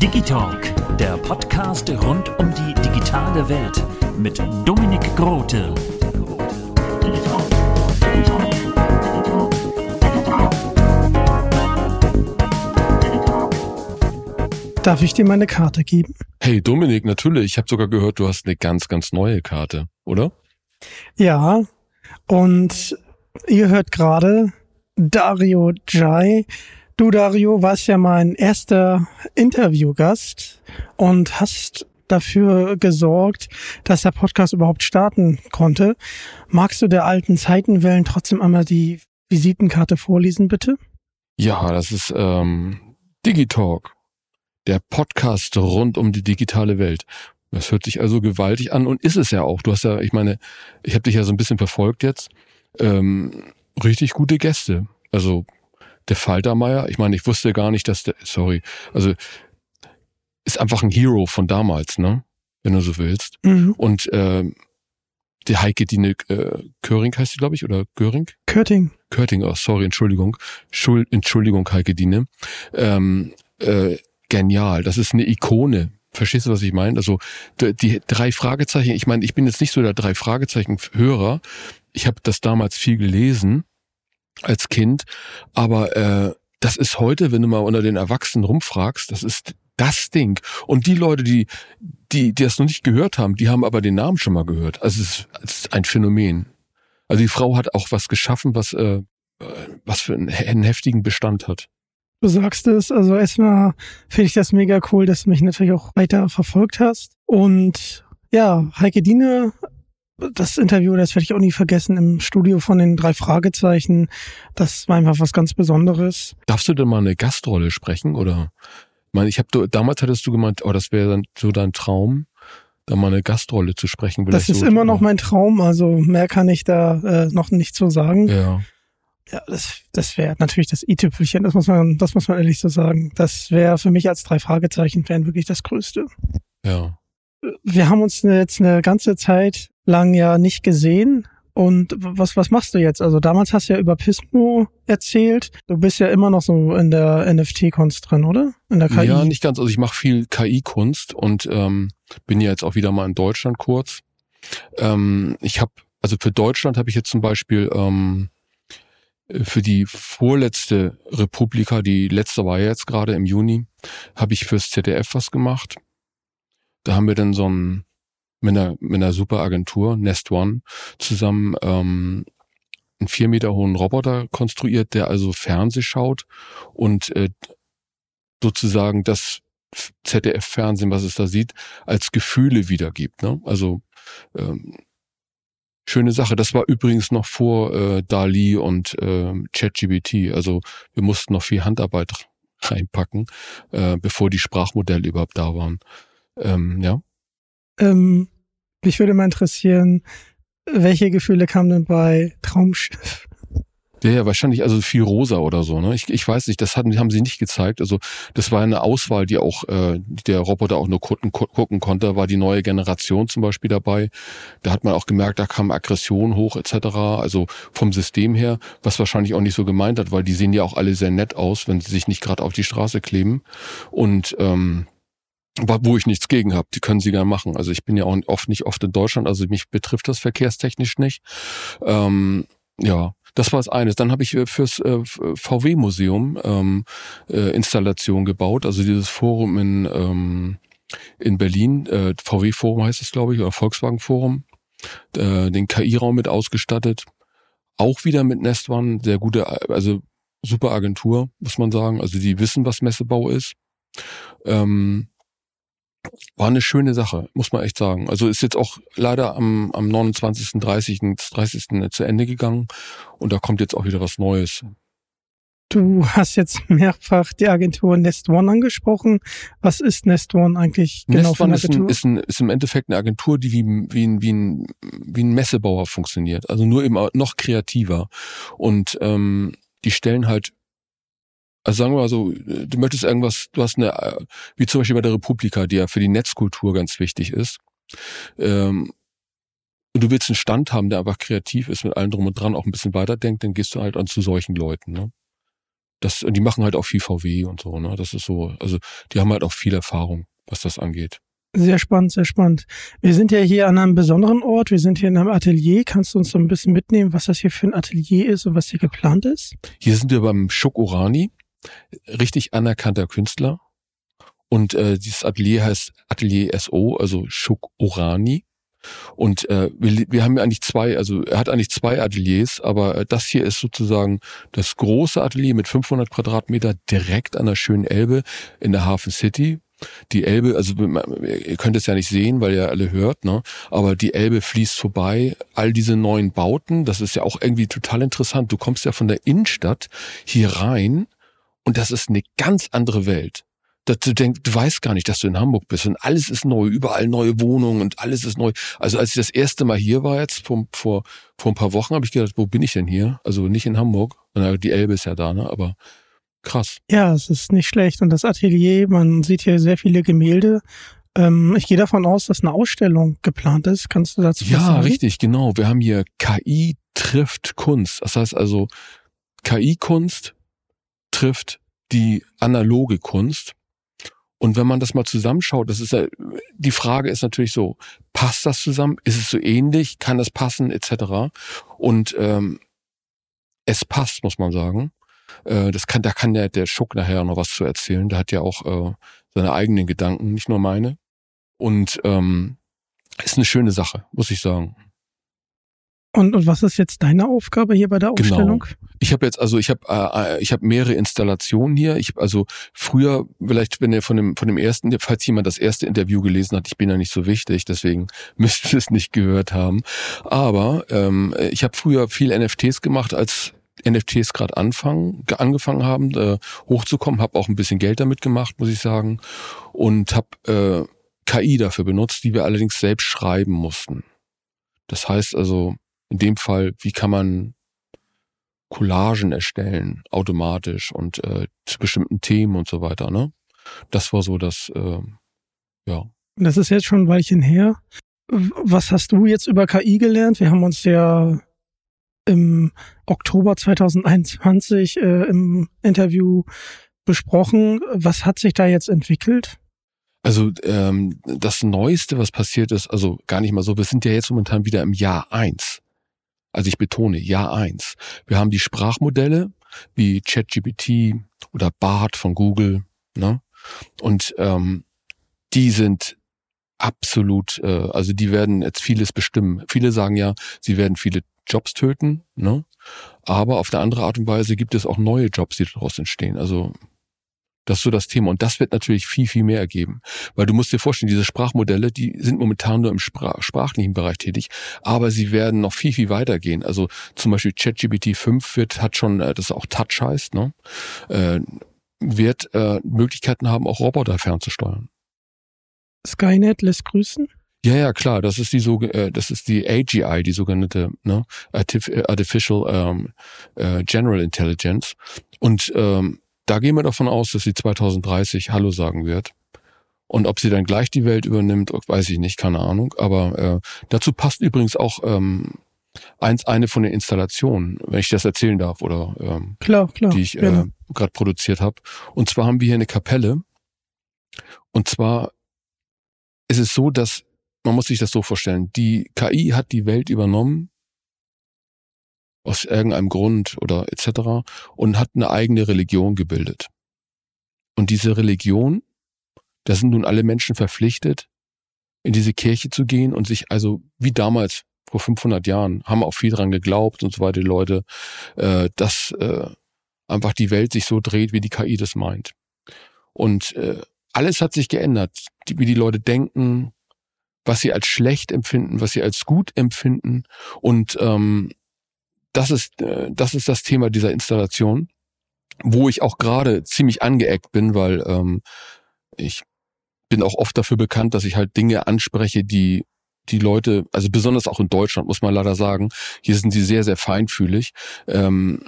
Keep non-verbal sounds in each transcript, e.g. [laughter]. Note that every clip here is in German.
Digitalk, der Podcast rund um die digitale Welt mit Dominik Grote. Darf ich dir meine Karte geben? Hey Dominik, natürlich. Ich habe sogar gehört, du hast eine ganz, ganz neue Karte, oder? Ja, und ihr hört gerade Dario Jai. Du, Dario, warst ja mein erster Interviewgast und hast dafür gesorgt, dass der Podcast überhaupt starten konnte. Magst du der alten Zeitenwellen trotzdem einmal die Visitenkarte vorlesen, bitte? Ja, das ist ähm, Digitalk, der Podcast rund um die digitale Welt. Das hört sich also gewaltig an und ist es ja auch. Du hast ja, ich meine, ich habe dich ja so ein bisschen verfolgt jetzt. Ähm, richtig gute Gäste. Also der Faltermeier, ich meine, ich wusste gar nicht, dass der, sorry, also ist einfach ein Hero von damals, ne? Wenn du so willst. Mhm. Und ähm, die Heike Dine äh, Köring heißt sie, glaube ich, oder Göring? Körting. Körting, oh, sorry, Entschuldigung. Schuld, Entschuldigung, Heike Dine. Ähm, äh, genial. Das ist eine Ikone. Verstehst du, was ich meine? Also die, die drei Fragezeichen, ich meine, ich bin jetzt nicht so der drei Fragezeichen-Hörer. Ich habe das damals viel gelesen als Kind, aber äh, das ist heute, wenn du mal unter den Erwachsenen rumfragst, das ist das Ding. Und die Leute, die, die, die das noch nicht gehört haben, die haben aber den Namen schon mal gehört. Also es ist, es ist ein Phänomen. Also die Frau hat auch was geschaffen, was, äh, was für einen, einen heftigen Bestand hat. Du sagst es, also erstmal finde ich das mega cool, dass du mich natürlich auch weiter verfolgt hast. Und ja, Heike Diene, das Interview, das werde ich auch nie vergessen, im Studio von den drei Fragezeichen. Das war einfach was ganz Besonderes. Darfst du denn mal eine Gastrolle sprechen? Oder ich meine, ich habe damals hattest du gemeint, oh, das wäre dann so dein Traum, da mal eine Gastrolle zu sprechen. Das ist so immer noch mein Traum, also mehr kann ich da äh, noch nicht so sagen. Ja. Ja, das, das wäre natürlich das i-Tüpfelchen, das muss man, das muss man ehrlich so sagen. Das wäre für mich als drei Fragezeichen Fan wirklich das Größte. Ja. Wir haben uns jetzt eine ganze Zeit lang ja nicht gesehen. Und was, was machst du jetzt? Also damals hast du ja über Pismo erzählt. Du bist ja immer noch so in der NFT-Kunst drin, oder? In der KI. Ja, nicht ganz. Also ich mache viel KI-Kunst und ähm, bin ja jetzt auch wieder mal in Deutschland kurz. Ähm, ich habe, also für Deutschland habe ich jetzt zum Beispiel ähm, für die vorletzte Republika, die letzte war ja jetzt gerade im Juni, habe ich fürs ZDF was gemacht. Da haben wir dann so ein mit einer, mit einer super Agentur, Nest One, zusammen ähm, einen vier Meter hohen Roboter konstruiert, der also Fernseh schaut und äh, sozusagen das ZDF-Fernsehen, was es da sieht, als Gefühle wiedergibt. Ne? Also ähm, schöne Sache. Das war übrigens noch vor äh, Dali und äh, ChatGBT. Also wir mussten noch viel Handarbeit [laughs] reinpacken, äh, bevor die Sprachmodelle überhaupt da waren. Ähm, ja. Ähm, mich würde mal interessieren, welche Gefühle kamen denn bei Traumschiff? Ja, ja, wahrscheinlich also viel rosa oder so. Ne? Ich, ich weiß nicht, das hatten, haben sie nicht gezeigt. Also das war eine Auswahl, die auch äh, der Roboter auch nur gucken, gucken konnte. War die neue Generation zum Beispiel dabei. Da hat man auch gemerkt, da kam Aggression hoch etc. Also vom System her, was wahrscheinlich auch nicht so gemeint hat, weil die sehen ja auch alle sehr nett aus, wenn sie sich nicht gerade auf die Straße kleben. Und ähm, wo ich nichts gegen habe. Die können sie gerne machen. Also ich bin ja auch oft nicht oft in Deutschland, also mich betrifft das verkehrstechnisch nicht. Ähm, ja, Das war das eine. Dann habe ich äh, fürs äh, VW-Museum ähm, äh, Installation gebaut, also dieses Forum in, ähm, in Berlin, äh, VW-Forum heißt es, glaube ich, oder Volkswagen-Forum, äh, den KI-Raum mit ausgestattet. Auch wieder mit Nest One, sehr gute, also super Agentur, muss man sagen. Also die wissen, was Messebau ist. Ähm, war eine schöne Sache, muss man echt sagen. Also ist jetzt auch leider am, am 29., 30., 30. zu Ende gegangen und da kommt jetzt auch wieder was Neues. Du hast jetzt [laughs] mehrfach die Agentur Nest One angesprochen. Was ist Nest One eigentlich genau Nest für eine One ist, ein, Agentur? ist, ein, ist im Endeffekt eine Agentur, die wie, wie, ein, wie, ein, wie ein Messebauer funktioniert. Also nur eben noch kreativer. Und ähm, die stellen halt also sagen wir mal so, du möchtest irgendwas, du hast eine, wie zum Beispiel bei der Republika, die ja für die Netzkultur ganz wichtig ist. Ähm, und du willst einen Stand haben, der einfach kreativ ist, mit allem drum und dran, auch ein bisschen weiterdenkt, dann gehst du halt an zu solchen Leuten. Ne? Das, und die machen halt auch viel VW und so. Ne? Das ist so, also die haben halt auch viel Erfahrung, was das angeht. Sehr spannend, sehr spannend. Wir sind ja hier an einem besonderen Ort. Wir sind hier in einem Atelier. Kannst du uns so ein bisschen mitnehmen, was das hier für ein Atelier ist und was hier geplant ist? Hier sind wir beim Schokorani richtig anerkannter Künstler. Und äh, dieses Atelier heißt Atelier SO, also Shuk Orani. Und äh, wir, wir haben eigentlich zwei, also er hat eigentlich zwei Ateliers, aber äh, das hier ist sozusagen das große Atelier mit 500 Quadratmeter direkt an der schönen Elbe in der Hafen City. Die Elbe, also ihr könnt es ja nicht sehen, weil ihr alle hört, ne? Aber die Elbe fließt vorbei. All diese neuen Bauten, das ist ja auch irgendwie total interessant. Du kommst ja von der Innenstadt hier rein und das ist eine ganz andere Welt. Dass du denkst, du weißt gar nicht, dass du in Hamburg bist und alles ist neu, überall neue Wohnungen und alles ist neu. Also als ich das erste Mal hier war jetzt vor, vor, vor ein paar Wochen, habe ich gedacht, wo bin ich denn hier? Also nicht in Hamburg. Die Elbe ist ja da, ne? Aber krass. Ja, es ist nicht schlecht. Und das Atelier, man sieht hier sehr viele Gemälde. Ähm, ich gehe davon aus, dass eine Ausstellung geplant ist. Kannst du dazu was Ja, sagen? richtig, genau. Wir haben hier KI trifft Kunst. Das heißt also, KI-Kunst trifft die analoge Kunst. Und wenn man das mal zusammenschaut, das ist ja, die Frage ist natürlich so, passt das zusammen? Ist es so ähnlich? Kann das passen? Etc. Und ähm, es passt, muss man sagen. Äh, das kann, da kann der, der Schuck nachher noch was zu erzählen. Der hat ja auch äh, seine eigenen Gedanken, nicht nur meine. Und ähm, ist eine schöne Sache, muss ich sagen. Und, und was ist jetzt deine Aufgabe hier bei der Genau. Ausstellung? Ich habe jetzt also ich habe äh, ich habe mehrere Installationen hier. Ich hab also früher vielleicht wenn ihr von dem von dem ersten falls jemand das erste Interview gelesen hat, ich bin ja nicht so wichtig, deswegen [laughs] müsst ihr es nicht gehört haben. Aber ähm, ich habe früher viel NFTs gemacht, als NFTs gerade anfangen ge- angefangen haben äh, hochzukommen, habe auch ein bisschen Geld damit gemacht, muss ich sagen, und habe äh, KI dafür benutzt, die wir allerdings selbst schreiben mussten. Das heißt also in dem Fall, wie kann man Collagen erstellen, automatisch und äh, zu bestimmten Themen und so weiter, ne? Das war so das, äh, ja. Das ist jetzt schon ein Weilchen her. Was hast du jetzt über KI gelernt? Wir haben uns ja im Oktober 2021 äh, im Interview besprochen. Was hat sich da jetzt entwickelt? Also ähm, das Neueste, was passiert ist, also gar nicht mal so, wir sind ja jetzt momentan wieder im Jahr eins. Also ich betone, Jahr eins. Wir haben die Sprachmodelle wie ChatGPT oder BART von Google, ne? Und ähm, die sind absolut, äh, also die werden jetzt vieles bestimmen. Viele sagen ja, sie werden viele Jobs töten, ne? Aber auf der andere Art und Weise gibt es auch neue Jobs, die daraus entstehen. Also das ist so das Thema. Und das wird natürlich viel, viel mehr ergeben. Weil du musst dir vorstellen, diese Sprachmodelle, die sind momentan nur im Sprach sprachlichen Bereich tätig, aber sie werden noch viel, viel weiter gehen. Also zum Beispiel ChatGPT 5 wird, hat schon, äh, das auch Touch heißt, ne? äh, wird äh, Möglichkeiten haben, auch Roboter fernzusteuern. Skynet lässt grüßen. Ja, ja, klar, das ist die so, äh, das ist die AGI, die sogenannte ne, Artif äh, Artificial ähm, äh, General Intelligence. Und ähm, da gehen wir davon aus, dass sie 2030 Hallo sagen wird. Und ob sie dann gleich die Welt übernimmt, weiß ich nicht, keine Ahnung. Aber äh, dazu passt übrigens auch ähm, eins, eine von den Installationen, wenn ich das erzählen darf, oder ähm, Klar, klar. die ich äh, gerade produziert habe. Und zwar haben wir hier eine Kapelle. Und zwar ist es so, dass man muss sich das so vorstellen: Die KI hat die Welt übernommen aus irgendeinem Grund oder etc. und hat eine eigene Religion gebildet. Und diese Religion, da sind nun alle Menschen verpflichtet, in diese Kirche zu gehen und sich also wie damals vor 500 Jahren haben auch viel dran geglaubt und so weiter, die Leute, äh, dass äh, einfach die Welt sich so dreht, wie die KI das meint. Und äh, alles hat sich geändert, die, wie die Leute denken, was sie als schlecht empfinden, was sie als gut empfinden. Und ähm, das ist äh, das ist das Thema dieser Installation, wo ich auch gerade ziemlich angeeckt bin, weil ähm, ich bin auch oft dafür bekannt, dass ich halt Dinge anspreche, die die Leute, also besonders auch in Deutschland, muss man leider sagen, hier sind sie sehr, sehr feinfühlig, ähm,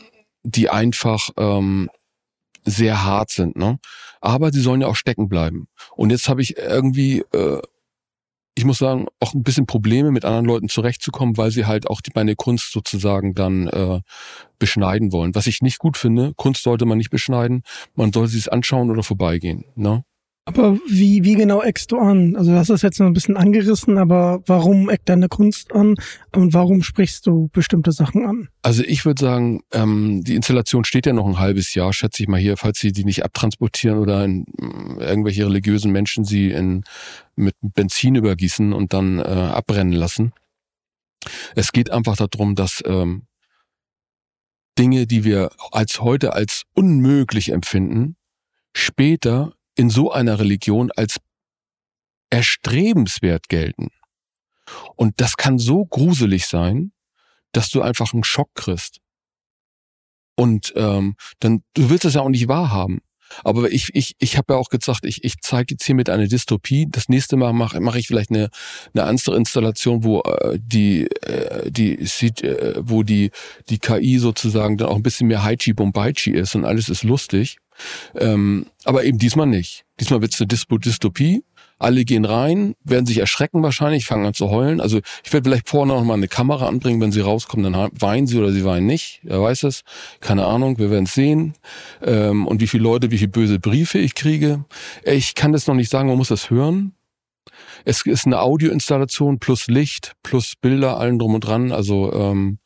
die einfach ähm, sehr hart sind, ne? Aber sie sollen ja auch stecken bleiben. Und jetzt habe ich irgendwie, äh, ich muss sagen, auch ein bisschen Probleme mit anderen Leuten zurechtzukommen, weil sie halt auch die, meine Kunst sozusagen dann äh, beschneiden wollen. Was ich nicht gut finde, Kunst sollte man nicht beschneiden, man soll sie es anschauen oder vorbeigehen. Ne? Aber wie, wie genau eckst du an? Also das ist jetzt noch ein bisschen angerissen, aber warum eckt deine Kunst an und warum sprichst du bestimmte Sachen an? Also ich würde sagen, ähm, die Installation steht ja noch ein halbes Jahr, schätze ich mal hier, falls sie die nicht abtransportieren oder in, äh, irgendwelche religiösen Menschen sie in, mit Benzin übergießen und dann äh, abbrennen lassen. Es geht einfach darum, dass ähm, Dinge, die wir als heute als unmöglich empfinden, später in so einer Religion als erstrebenswert gelten. Und das kann so gruselig sein, dass du einfach einen Schock kriegst. Und ähm, dann, du willst es ja auch nicht wahrhaben. Aber ich, ich, ich habe ja auch gesagt, ich, ich zeige jetzt hier mit einer Dystopie. Das nächste Mal mache mach ich vielleicht eine, eine andere Installation, wo äh, die, äh, die äh, wo die, die KI sozusagen dann auch ein bisschen mehr Haichi Bombaichi ist und alles ist lustig. Ähm, aber eben diesmal nicht. Diesmal wird es eine Dystopie. Alle gehen rein, werden sich erschrecken wahrscheinlich, fangen an zu heulen. Also ich werde vielleicht vorne noch mal eine Kamera anbringen, wenn sie rauskommen, dann weinen sie oder sie weinen nicht. Wer weiß es? Keine Ahnung, wir werden es sehen. Ähm, und wie viele Leute, wie viele böse Briefe ich kriege. Ich kann das noch nicht sagen, man muss das hören. Es ist eine Audioinstallation plus Licht, plus Bilder, allen drum und dran. Also ähm,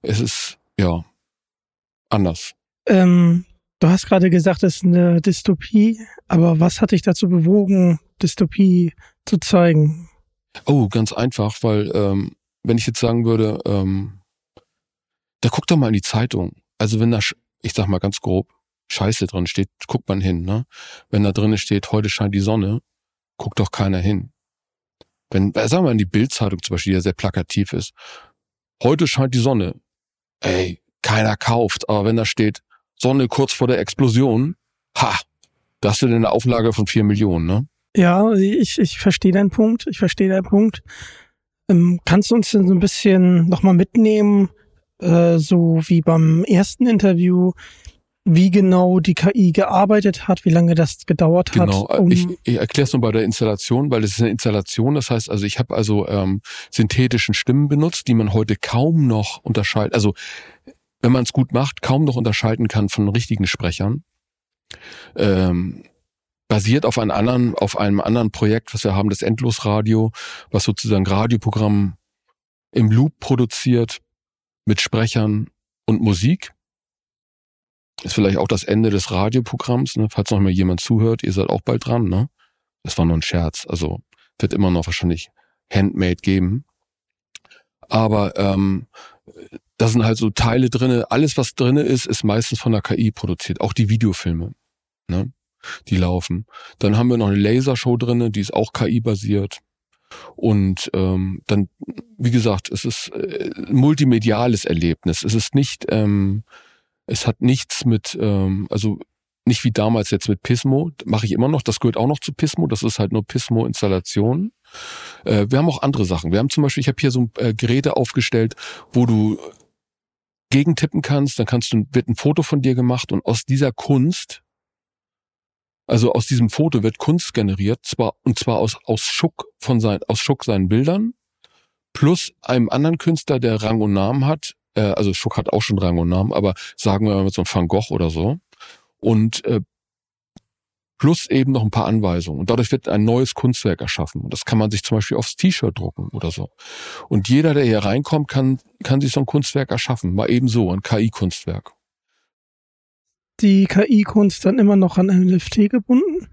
es ist ja anders. Ähm, Du hast gerade gesagt, es ist eine Dystopie, aber was hat dich dazu bewogen, Dystopie zu zeigen? Oh, ganz einfach, weil ähm, wenn ich jetzt sagen würde, ähm, da guck doch mal in die Zeitung. Also wenn da, ich sag mal ganz grob, Scheiße drin steht, guckt man hin. Ne? Wenn da drinnen steht, heute scheint die Sonne, guckt doch keiner hin. Wenn, äh, sagen wir mal in die Bildzeitung zum Beispiel, die ja sehr plakativ ist, heute scheint die Sonne. Ey, keiner kauft. Aber wenn da steht, Sonne kurz vor der Explosion, ha, da hast du denn eine Auflage von vier Millionen, ne? Ja, ich, ich verstehe deinen Punkt. Ich verstehe deinen Punkt. Ähm, kannst du uns denn so ein bisschen nochmal mitnehmen, äh, so wie beim ersten Interview, wie genau die KI gearbeitet hat, wie lange das gedauert hat? Genau, um ich, ich erkläre es nur bei der Installation, weil es ist eine Installation. Das heißt, also ich habe also ähm, synthetischen Stimmen benutzt, die man heute kaum noch unterscheidet. Also wenn man es gut macht, kaum noch unterscheiden kann von richtigen Sprechern. Ähm, basiert auf einem anderen, auf einem anderen Projekt, was wir haben, das Endlosradio, was sozusagen Radioprogramm im Loop produziert mit Sprechern und Musik. Ist vielleicht auch das Ende des Radioprogramms, ne? falls noch mal jemand zuhört, ihr seid auch bald dran, ne? Das war nur ein Scherz, also wird immer noch wahrscheinlich Handmade geben. Aber ähm, da sind halt so Teile drinne. Alles, was drinne ist, ist meistens von der KI produziert. Auch die Videofilme, ne? die laufen. Dann haben wir noch eine Lasershow drinne, die ist auch KI-basiert. Und ähm, dann, wie gesagt, es ist äh, multimediales Erlebnis. Es ist nicht, ähm, es hat nichts mit, ähm, also nicht wie damals jetzt mit Pismo, mache ich immer noch, das gehört auch noch zu Pismo, das ist halt nur Pismo-Installation. Äh, wir haben auch andere Sachen. Wir haben zum Beispiel, ich habe hier so äh, Geräte aufgestellt, wo du gegentippen kannst, dann kannst du, wird ein Foto von dir gemacht und aus dieser Kunst, also aus diesem Foto wird Kunst generiert, zwar, und zwar aus, aus Schuck von sein, aus Schuck seinen Bildern, plus einem anderen Künstler, der Rang und Namen hat, äh, also Schuck hat auch schon Rang und Namen, aber sagen wir mal so ein Van Gogh oder so. Und äh, plus eben noch ein paar Anweisungen. Und dadurch wird ein neues Kunstwerk erschaffen. Und das kann man sich zum Beispiel aufs T-Shirt drucken oder so. Und jeder, der hier reinkommt, kann, kann sich so ein Kunstwerk erschaffen. Mal eben so, ein KI-Kunstwerk. Die KI-Kunst dann immer noch an NFT gebunden?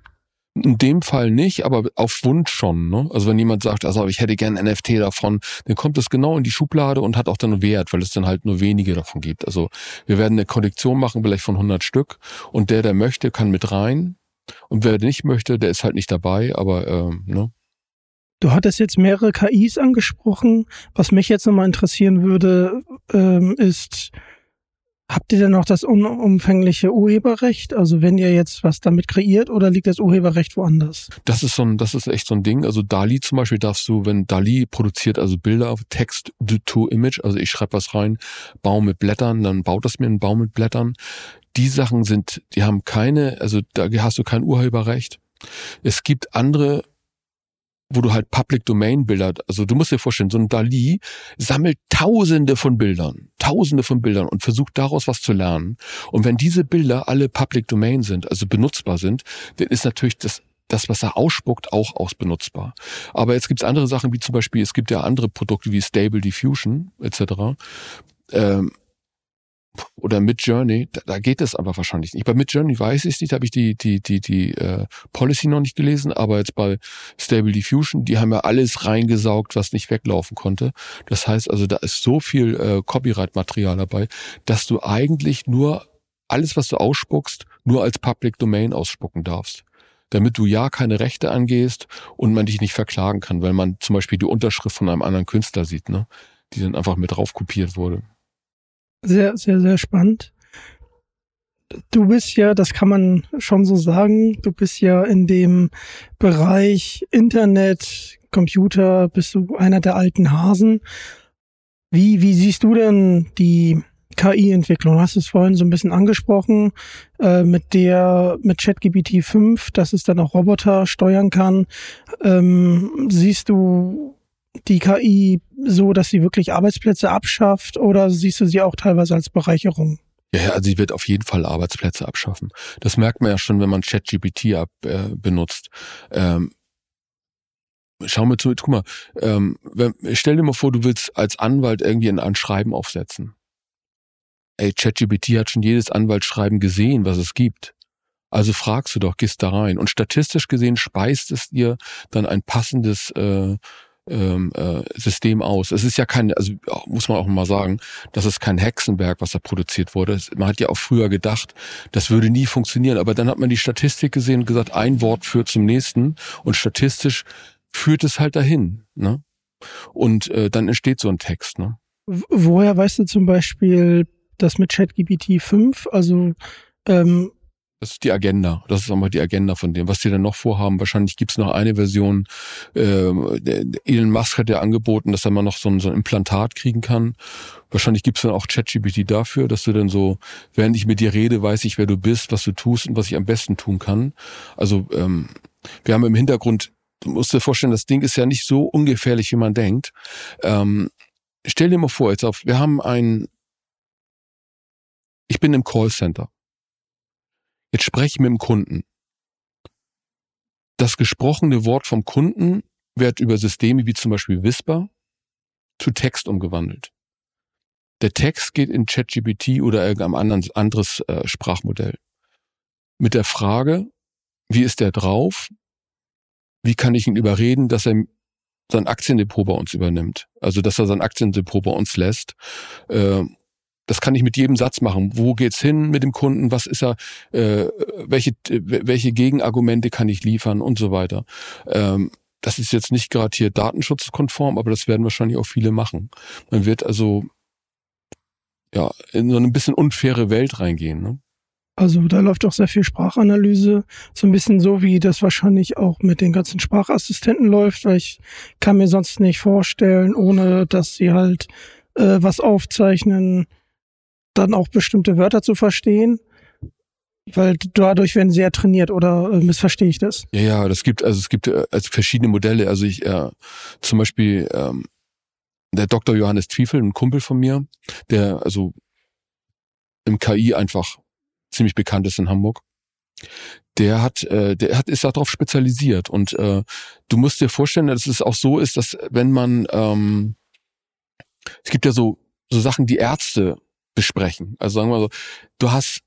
In dem Fall nicht, aber auf Wunsch schon. Ne? Also wenn jemand sagt, also ich hätte gern NFT davon, dann kommt das genau in die Schublade und hat auch dann Wert, weil es dann halt nur wenige davon gibt. Also wir werden eine Kollektion machen, vielleicht von 100 Stück und der, der möchte, kann mit rein und wer nicht möchte, der ist halt nicht dabei, aber ähm, ne? Du hattest jetzt mehrere KIs angesprochen. Was mich jetzt nochmal interessieren würde, ähm, ist, Habt ihr denn noch das unumfängliche Urheberrecht? Also wenn ihr jetzt was damit kreiert oder liegt das Urheberrecht woanders? Das ist so ein, das ist echt so ein Ding. Also Dali zum Beispiel darfst du, wenn Dali produziert also Bilder auf Text to Image, also ich schreibe was rein, Baum mit Blättern, dann baut das mir einen Baum mit Blättern. Die Sachen sind, die haben keine, also da hast du kein Urheberrecht. Es gibt andere wo du halt Public Domain Bilder, also du musst dir vorstellen, so ein Dali sammelt tausende von Bildern, tausende von Bildern und versucht daraus was zu lernen. Und wenn diese Bilder alle Public Domain sind, also benutzbar sind, dann ist natürlich das das, was er ausspuckt, auch ausbenutzbar. Aber jetzt gibt es andere Sachen, wie zum Beispiel, es gibt ja andere Produkte wie Stable Diffusion etc. Ähm, oder Mid Journey, da, da geht es aber wahrscheinlich nicht. Bei Mid Journey weiß ich es nicht, habe ich die die die die äh, Policy noch nicht gelesen, aber jetzt bei Stable Diffusion, die haben ja alles reingesaugt, was nicht weglaufen konnte. Das heißt also, da ist so viel äh, Copyright-Material dabei, dass du eigentlich nur alles, was du ausspuckst, nur als Public Domain ausspucken darfst damit du ja keine Rechte angehst und man dich nicht verklagen kann, weil man zum Beispiel die Unterschrift von einem anderen Künstler sieht, ne? die dann einfach mit drauf kopiert wurde. Sehr, sehr, sehr spannend. Du bist ja, das kann man schon so sagen, du bist ja in dem Bereich Internet, Computer, bist du einer der alten Hasen. Wie, wie siehst du denn die KI-Entwicklung? Du hast es vorhin so ein bisschen angesprochen, äh, mit der, mit ChatGPT 5, dass es dann auch Roboter steuern kann. Ähm, siehst du die KI so, dass sie wirklich Arbeitsplätze abschafft oder siehst du sie auch teilweise als Bereicherung? Ja, also sie wird auf jeden Fall Arbeitsplätze abschaffen. Das merkt man ja schon, wenn man ChatGPT ab, äh, benutzt. Ähm, schau mir zu, guck mal, ähm, wenn, stell dir mal vor, du willst als Anwalt irgendwie ein, ein Schreiben aufsetzen. Ey, ChatGPT hat schon jedes Anwaltsschreiben gesehen, was es gibt. Also fragst du doch, gehst da rein. Und statistisch gesehen speist es dir dann ein passendes äh, ähm, äh, System aus. Es ist ja kein, also muss man auch mal sagen, das ist kein Hexenwerk, was da produziert wurde. Man hat ja auch früher gedacht, das würde nie funktionieren. Aber dann hat man die Statistik gesehen und gesagt, ein Wort führt zum nächsten und statistisch führt es halt dahin. Ne? Und äh, dann entsteht so ein Text. Ne? Woher weißt du zum Beispiel das mit ChatGPT 5? Also ähm, das ist die Agenda. Das ist einmal die Agenda von dem, was die dann noch vorhaben. Wahrscheinlich gibt's noch eine Version. Ähm, Elon Musk hat ja angeboten, dass er mal noch so ein, so ein Implantat kriegen kann. Wahrscheinlich gibt's dann auch ChatGPT dafür, dass du dann so, während ich mit dir rede, weiß ich, wer du bist, was du tust und was ich am besten tun kann. Also ähm, wir haben im Hintergrund, du musst dir vorstellen, das Ding ist ja nicht so ungefährlich, wie man denkt. Ähm, stell dir mal vor, jetzt auf, wir haben ein, ich bin im Callcenter. Jetzt spreche ich mit dem Kunden. Das gesprochene Wort vom Kunden wird über Systeme wie zum Beispiel Whisper zu Text umgewandelt. Der Text geht in ChatGPT oder irgendein anderes, anderes äh, Sprachmodell. Mit der Frage, wie ist der drauf? Wie kann ich ihn überreden, dass er sein Aktiendepot bei uns übernimmt? Also, dass er sein Aktiendepot bei uns lässt. Äh, das kann ich mit jedem Satz machen. Wo geht's hin mit dem Kunden? Was ist er? Äh, welche welche Gegenargumente kann ich liefern und so weiter. Ähm, das ist jetzt nicht gerade hier datenschutzkonform, aber das werden wahrscheinlich auch viele machen. Man wird also ja in so eine bisschen unfaire Welt reingehen. Ne? Also da läuft auch sehr viel Sprachanalyse, so ein bisschen so wie das wahrscheinlich auch mit den ganzen Sprachassistenten läuft, weil ich kann mir sonst nicht vorstellen, ohne dass sie halt äh, was aufzeichnen, dann auch bestimmte Wörter zu verstehen? Weil dadurch werden sie ja trainiert oder äh, missverstehe ich das? Ja, ja, das gibt, also es gibt äh, also verschiedene Modelle. Also ich, äh, zum Beispiel ähm, der Dr. Johannes Zwiefel, ein Kumpel von mir, der also im KI einfach ziemlich bekannt ist in Hamburg. der hat, äh, der hat ist darauf spezialisiert und äh, du musst dir vorstellen, dass es auch so ist, dass wenn man ähm, es gibt ja so so Sachen, die Ärzte besprechen. Also sagen wir so, du hast,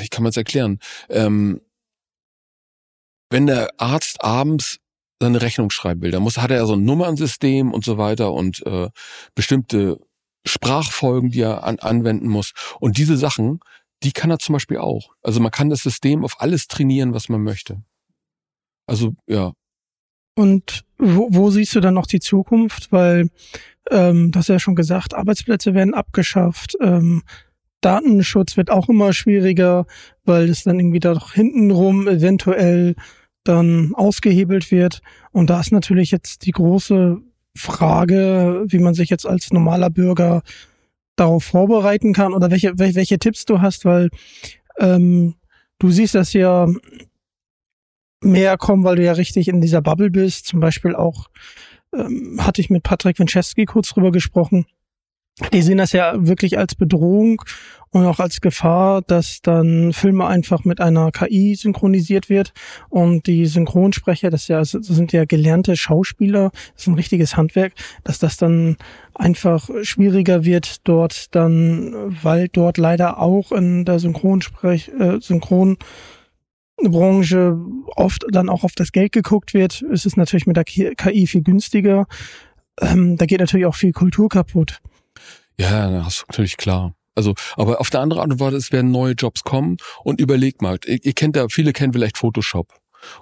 ich kann man es erklären, ähm, wenn der Arzt abends seine Rechnung schreiben will, dann muss hat er so ein Nummernsystem und so weiter und äh, bestimmte Sprachfolgen, die er an, anwenden muss. Und diese Sachen, die kann er zum Beispiel auch. Also man kann das System auf alles trainieren, was man möchte. Also ja. Und wo, wo siehst du dann noch die Zukunft? Weil, ähm, das hast ja schon gesagt, Arbeitsplätze werden abgeschafft, ähm, Datenschutz wird auch immer schwieriger, weil es dann irgendwie da hintenrum eventuell dann ausgehebelt wird. Und da ist natürlich jetzt die große Frage, wie man sich jetzt als normaler Bürger darauf vorbereiten kann oder welche, welche, welche Tipps du hast, weil ähm, du siehst das ja mehr kommen, weil du ja richtig in dieser Bubble bist. Zum Beispiel auch ähm, hatte ich mit Patrick Winchewski kurz drüber gesprochen. Die sehen das ja wirklich als Bedrohung und auch als Gefahr, dass dann Filme einfach mit einer KI synchronisiert wird und die Synchronsprecher, das, ja, das sind ja gelernte Schauspieler, das ist ein richtiges Handwerk, dass das dann einfach schwieriger wird dort dann, weil dort leider auch in der Synchronsprech, äh, Synchron Branche oft dann auch auf das Geld geguckt wird, ist es natürlich mit der KI viel günstiger. Ähm, da geht natürlich auch viel Kultur kaputt. Ja, das ist natürlich klar. Also, aber auf der anderen Art und Weise, es werden neue Jobs kommen und überlegt mal, ihr, ihr kennt ja, viele kennen vielleicht Photoshop.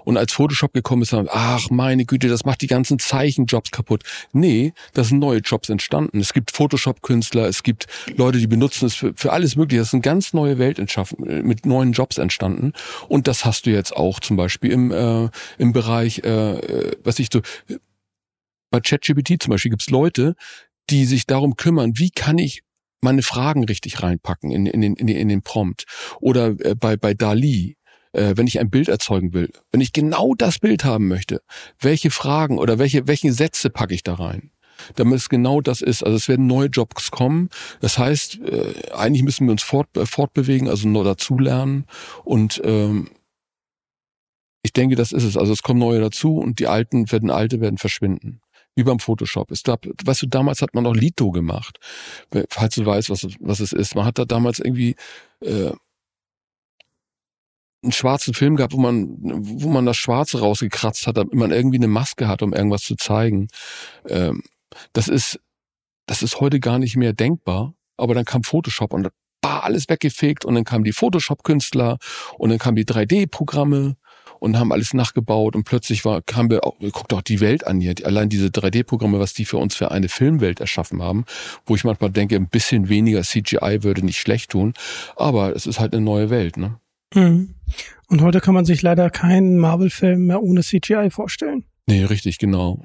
Und als Photoshop gekommen ist, ach meine Güte, das macht die ganzen Zeichenjobs kaputt. Nee, da sind neue Jobs entstanden. Es gibt Photoshop-Künstler, es gibt Leute, die benutzen es für, für alles Mögliche. Das ist eine ganz neue Welt entschaffen, mit neuen Jobs entstanden. Und das hast du jetzt auch zum Beispiel im, äh, im Bereich, äh, äh was ich so, bei ChatGPT zum Beispiel gibt's Leute, die sich darum kümmern, wie kann ich meine Fragen richtig reinpacken in, in, den, in, den, in den Prompt. Oder äh, bei, bei Dali, äh, wenn ich ein Bild erzeugen will, wenn ich genau das Bild haben möchte, welche Fragen oder welche, welche Sätze packe ich da rein? damit es genau das ist. Also es werden neue Jobs kommen. Das heißt, äh, eigentlich müssen wir uns fort, äh, fortbewegen, also nur dazulernen. Und ähm, ich denke, das ist es. Also es kommen neue dazu und die alten werden alte werden verschwinden wie beim Photoshop. Es gab, weißt du, damals hat man noch Lito gemacht, falls du weißt, was, was es ist. Man hat da damals irgendwie äh, einen schwarzen Film gehabt, wo man, wo man das Schwarze rausgekratzt hat, damit man irgendwie eine Maske hat, um irgendwas zu zeigen. Ähm, das ist, das ist heute gar nicht mehr denkbar. Aber dann kam Photoshop und war alles weggefegt und dann kamen die Photoshop-Künstler und dann kamen die 3D-Programme und haben alles nachgebaut und plötzlich war, haben wir auch, guckt auch die Welt an hier, allein diese 3D-Programme, was die für uns für eine Filmwelt erschaffen haben, wo ich manchmal denke, ein bisschen weniger CGI würde nicht schlecht tun, aber es ist halt eine neue Welt, ne? Mhm. Und heute kann man sich leider keinen Marvel-Film mehr ohne CGI vorstellen. Nee, richtig, genau.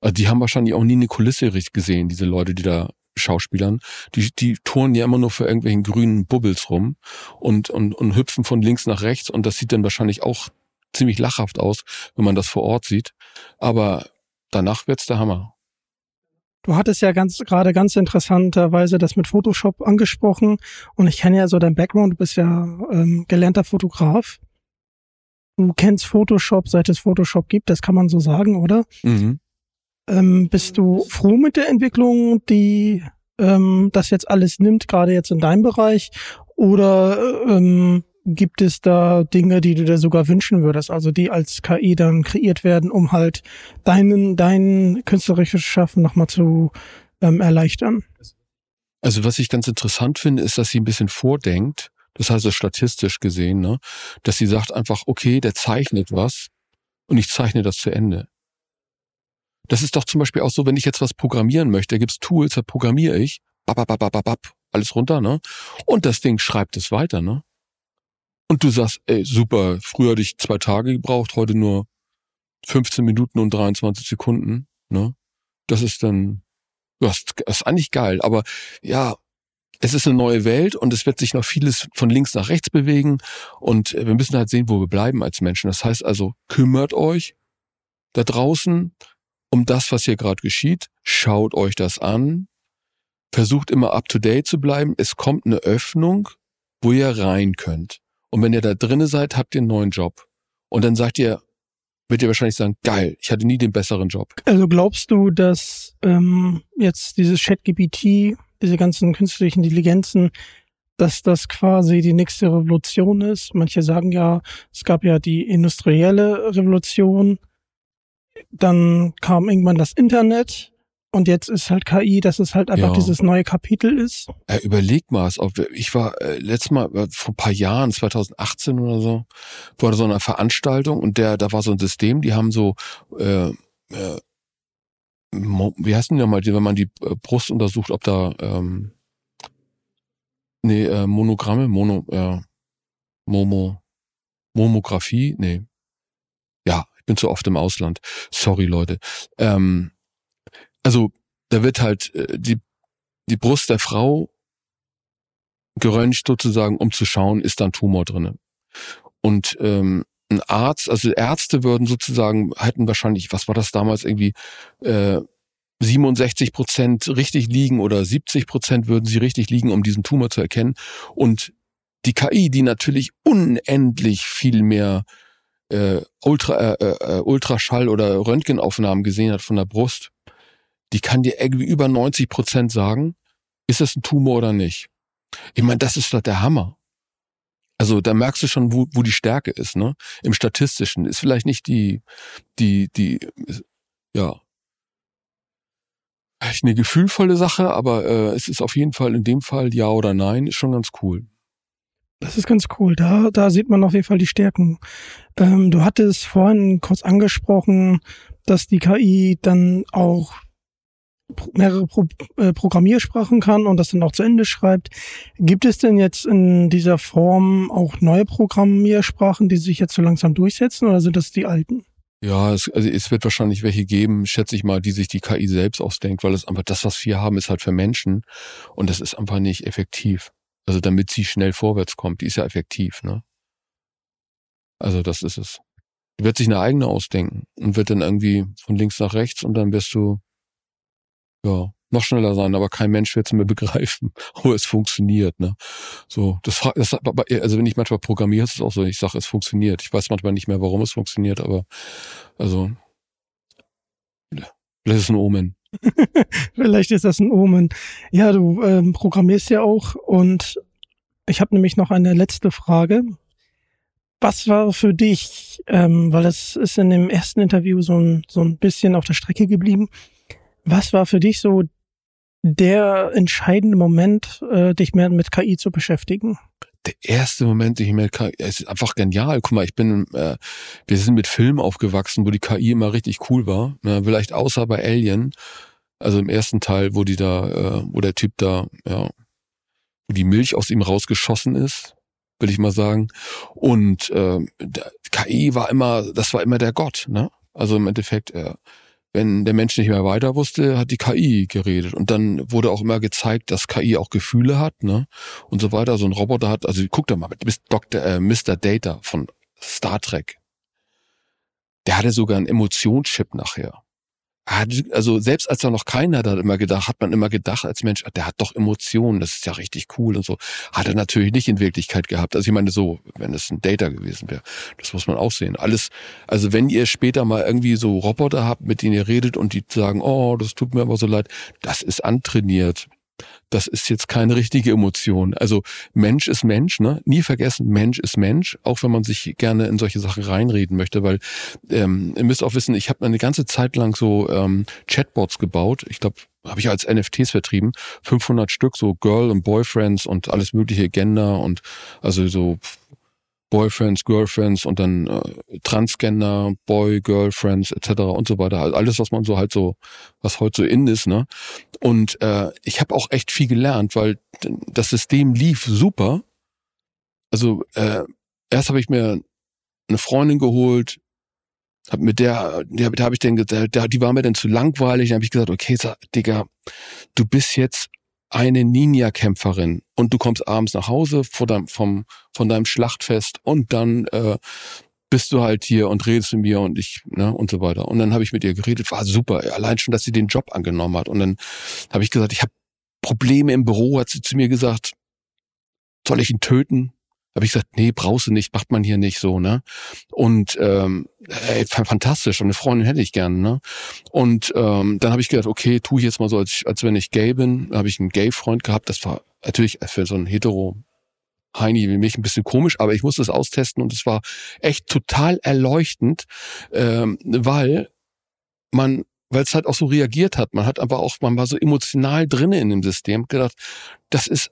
Also die haben wahrscheinlich auch nie eine Kulisse richtig gesehen, diese Leute, die da Schauspielern, die, die touren ja immer nur für irgendwelchen grünen Bubbles rum und, und, und hüpfen von links nach rechts und das sieht dann wahrscheinlich auch ziemlich lachhaft aus, wenn man das vor Ort sieht. Aber danach wird's der Hammer. Du hattest ja ganz gerade ganz interessanterweise das mit Photoshop angesprochen und ich kenne ja so dein Background, du bist ja ähm, gelernter Fotograf. Du kennst Photoshop, seit es Photoshop gibt, das kann man so sagen, oder? Mhm. Ähm, bist du froh mit der Entwicklung, die ähm, das jetzt alles nimmt, gerade jetzt in deinem Bereich? Oder ähm, gibt es da Dinge, die du dir sogar wünschen würdest, also die als KI dann kreiert werden, um halt deinen, dein künstlerisches Schaffen nochmal zu ähm, erleichtern? Also was ich ganz interessant finde, ist, dass sie ein bisschen vordenkt, das heißt statistisch gesehen, ne, dass sie sagt einfach, okay, der zeichnet was und ich zeichne das zu Ende. Das ist doch zum Beispiel auch so, wenn ich jetzt was programmieren möchte, da gibt's Tools, da programmiere ich, bap, bap, bap, bap, bap, alles runter, ne? Und das Ding schreibt es weiter, ne? Und du sagst, ey, super, früher hatte ich zwei Tage gebraucht, heute nur 15 Minuten und 23 Sekunden. Ne? Das ist dann, das ist eigentlich geil. Aber ja, es ist eine neue Welt und es wird sich noch vieles von links nach rechts bewegen. Und wir müssen halt sehen, wo wir bleiben als Menschen. Das heißt also, kümmert euch da draußen um das, was hier gerade geschieht. Schaut euch das an. Versucht immer up to date zu bleiben. Es kommt eine Öffnung, wo ihr rein könnt. Und wenn ihr da drinnen seid, habt ihr einen neuen Job. Und dann sagt ihr, wird ihr wahrscheinlich sagen, geil, ich hatte nie den besseren Job. Also glaubst du, dass ähm, jetzt dieses ChatGPT, diese ganzen künstlichen Intelligenzen, dass das quasi die nächste Revolution ist? Manche sagen ja, es gab ja die industrielle Revolution, dann kam irgendwann das Internet und jetzt ist halt KI, dass es halt einfach Ja. dieses neue Kapitel ist. Äh, überleg mal, ich war äh, letztes Mal äh, vor ein paar Jahren, 2018 oder so, war da so eine Veranstaltung und der, da war so ein System, die haben so, äh, äh, wie heißt denn nochmal, wenn man die äh, Brust untersucht, ob da, ähm, nee, äh, Monogramme, Mono, äh, Momo, Momographie, nee. Ja, ich bin zu oft im Ausland. Sorry, Leute. Ähm, also, da wird halt äh, die, die Brust der Frau geröntgt sozusagen, um zu schauen, ist da ein Tumor drinne. Und ähm, ein Arzt, also Ärzte würden sozusagen, hätten wahrscheinlich, was war das damals irgendwie, äh, 67 Prozent richtig liegen oder 70 Prozent würden sie richtig liegen, um diesen Tumor zu erkennen. Und die KI, die natürlich unendlich viel mehr äh, Ultra, äh, äh, Ultraschall oder Röntgenaufnahmen gesehen hat von der Brust, die kann dir irgendwie über 90 Prozent sagen, ist das ein Tumor oder nicht. Ich meine, das ist doch der Hammer. Also da merkst du schon, wo, wo die Stärke ist, ne? Im Statistischen ist vielleicht nicht die, die, die, ja, eine gefühlvolle Sache, aber äh, es ist auf jeden Fall in dem Fall ja oder nein, ist schon ganz cool. Das ist ganz cool. Da, da sieht man auf jeden Fall die Stärken. Ähm, du hattest vorhin kurz angesprochen, dass die KI dann auch mehrere Pro äh, Programmiersprachen kann und das dann auch zu Ende schreibt. Gibt es denn jetzt in dieser Form auch neue Programmiersprachen, die sich jetzt so langsam durchsetzen oder sind das die alten? Ja, es, also es wird wahrscheinlich welche geben, schätze ich mal, die sich die KI selbst ausdenkt, weil es einfach das, was wir haben, ist halt für Menschen und das ist einfach nicht effektiv. Also damit sie schnell vorwärts kommt, die ist ja effektiv, ne? Also das ist es. Die wird sich eine eigene ausdenken und wird dann irgendwie von links nach rechts und dann wirst du ja noch schneller sein, aber kein Mensch wird es mehr begreifen, [laughs] aber es funktioniert, ne? So, das, das also wenn ich manchmal programmiere, ist es auch so, ich sage, es funktioniert. Ich weiß manchmal nicht mehr, warum es funktioniert, aber also das ist ein Omen. [laughs] Vielleicht ist das ein Omen. Ja, du ähm, programmierst ja auch und ich habe nämlich noch eine letzte Frage. Was war für dich, ähm, weil es ist in dem ersten Interview so ein, so ein bisschen auf der Strecke geblieben, was war für dich so der entscheidende Moment, äh, dich mehr mit KI zu beschäftigen? der erste Moment, den ich mir, es ist einfach genial. Guck mal, ich bin, äh, wir sind mit Filmen aufgewachsen, wo die KI immer richtig cool war. Ne? Vielleicht außer bei Alien, also im ersten Teil, wo die da, äh, wo der Typ da, ja, wo die Milch aus ihm rausgeschossen ist, will ich mal sagen. Und äh, KI war immer, das war immer der Gott. Ne? Also im Endeffekt, äh, wenn der Mensch nicht mehr weiter wusste, hat die KI geredet. Und dann wurde auch immer gezeigt, dass KI auch Gefühle hat, ne? Und so weiter. So ein Roboter hat, also guck doch mal, Dr., äh, Mr. Data von Star Trek. Der hatte sogar einen Emotionschip nachher. Hat- Also selbst als da noch keiner da immer gedacht, hat man immer gedacht als Mensch, ah, der hat doch Emotionen, das ist ja richtig cool und so. Hat er natürlich nicht in Wirklichkeit gehabt. Also ich meine so, wenn es ein Data gewesen wäre, das muss man auch sehen. Alles, also wenn ihr später mal irgendwie so Roboter habt, mit denen ihr redet und die sagen, oh, das tut mir aber so leid, das ist antrainiert. Das ist jetzt keine richtige Emotion. Also Mensch ist Mensch, ne? Nie vergessen, Mensch ist Mensch, auch wenn man sich gerne in solche Sachen reinreden möchte, weil ähm, ihr müsst auch wissen, ich habe eine ganze Zeit lang so ähm, Chatbots gebaut. Ich glaube, habe ich als NFTs vertrieben, 500 Stück, so Girl und Boyfriends und alles mögliche Gender und also so Boyfriends, Girlfriends und dann äh, Transgender, Boy, Girlfriends etc. und so weiter. Also alles, was man so halt so, was heute so in ist, ne? Und äh, ich habe auch echt viel gelernt, weil das System lief super. Also äh, erst habe ich mir eine Freundin geholt, hab mit der, der, der habe ich dann gesagt, die war mir dann zu langweilig, dann habe ich gesagt, okay, sag, Digga, du bist jetzt eine Ninja-Kämpferin und du kommst abends nach Hause vor deinem, vom, von deinem Schlachtfest und dann äh, bist du halt hier und redest mit mir und ich, ne, und so weiter. Und dann habe ich mit ihr geredet, war super, allein schon, dass sie den Job angenommen hat. Und dann habe ich gesagt, ich habe Probleme im Büro, hat sie zu mir gesagt, soll ich ihn töten? Habe ich gesagt, nee, brauchst du nicht, macht man hier nicht so, ne? Und ähm, ey, fantastisch, eine Freundin hätte ich gern, ne? Und ähm, dann habe ich gedacht, okay, tu ich jetzt mal so, als, als wenn ich gay bin. habe ich einen Gay-Freund gehabt, das war natürlich für so einen hetero Heini wie mich ein bisschen komisch, aber ich musste es austesten und es war echt total erleuchtend, ähm, weil man, weil es halt auch so reagiert hat. Man hat aber auch, man war so emotional drinne in dem System, gedacht, das ist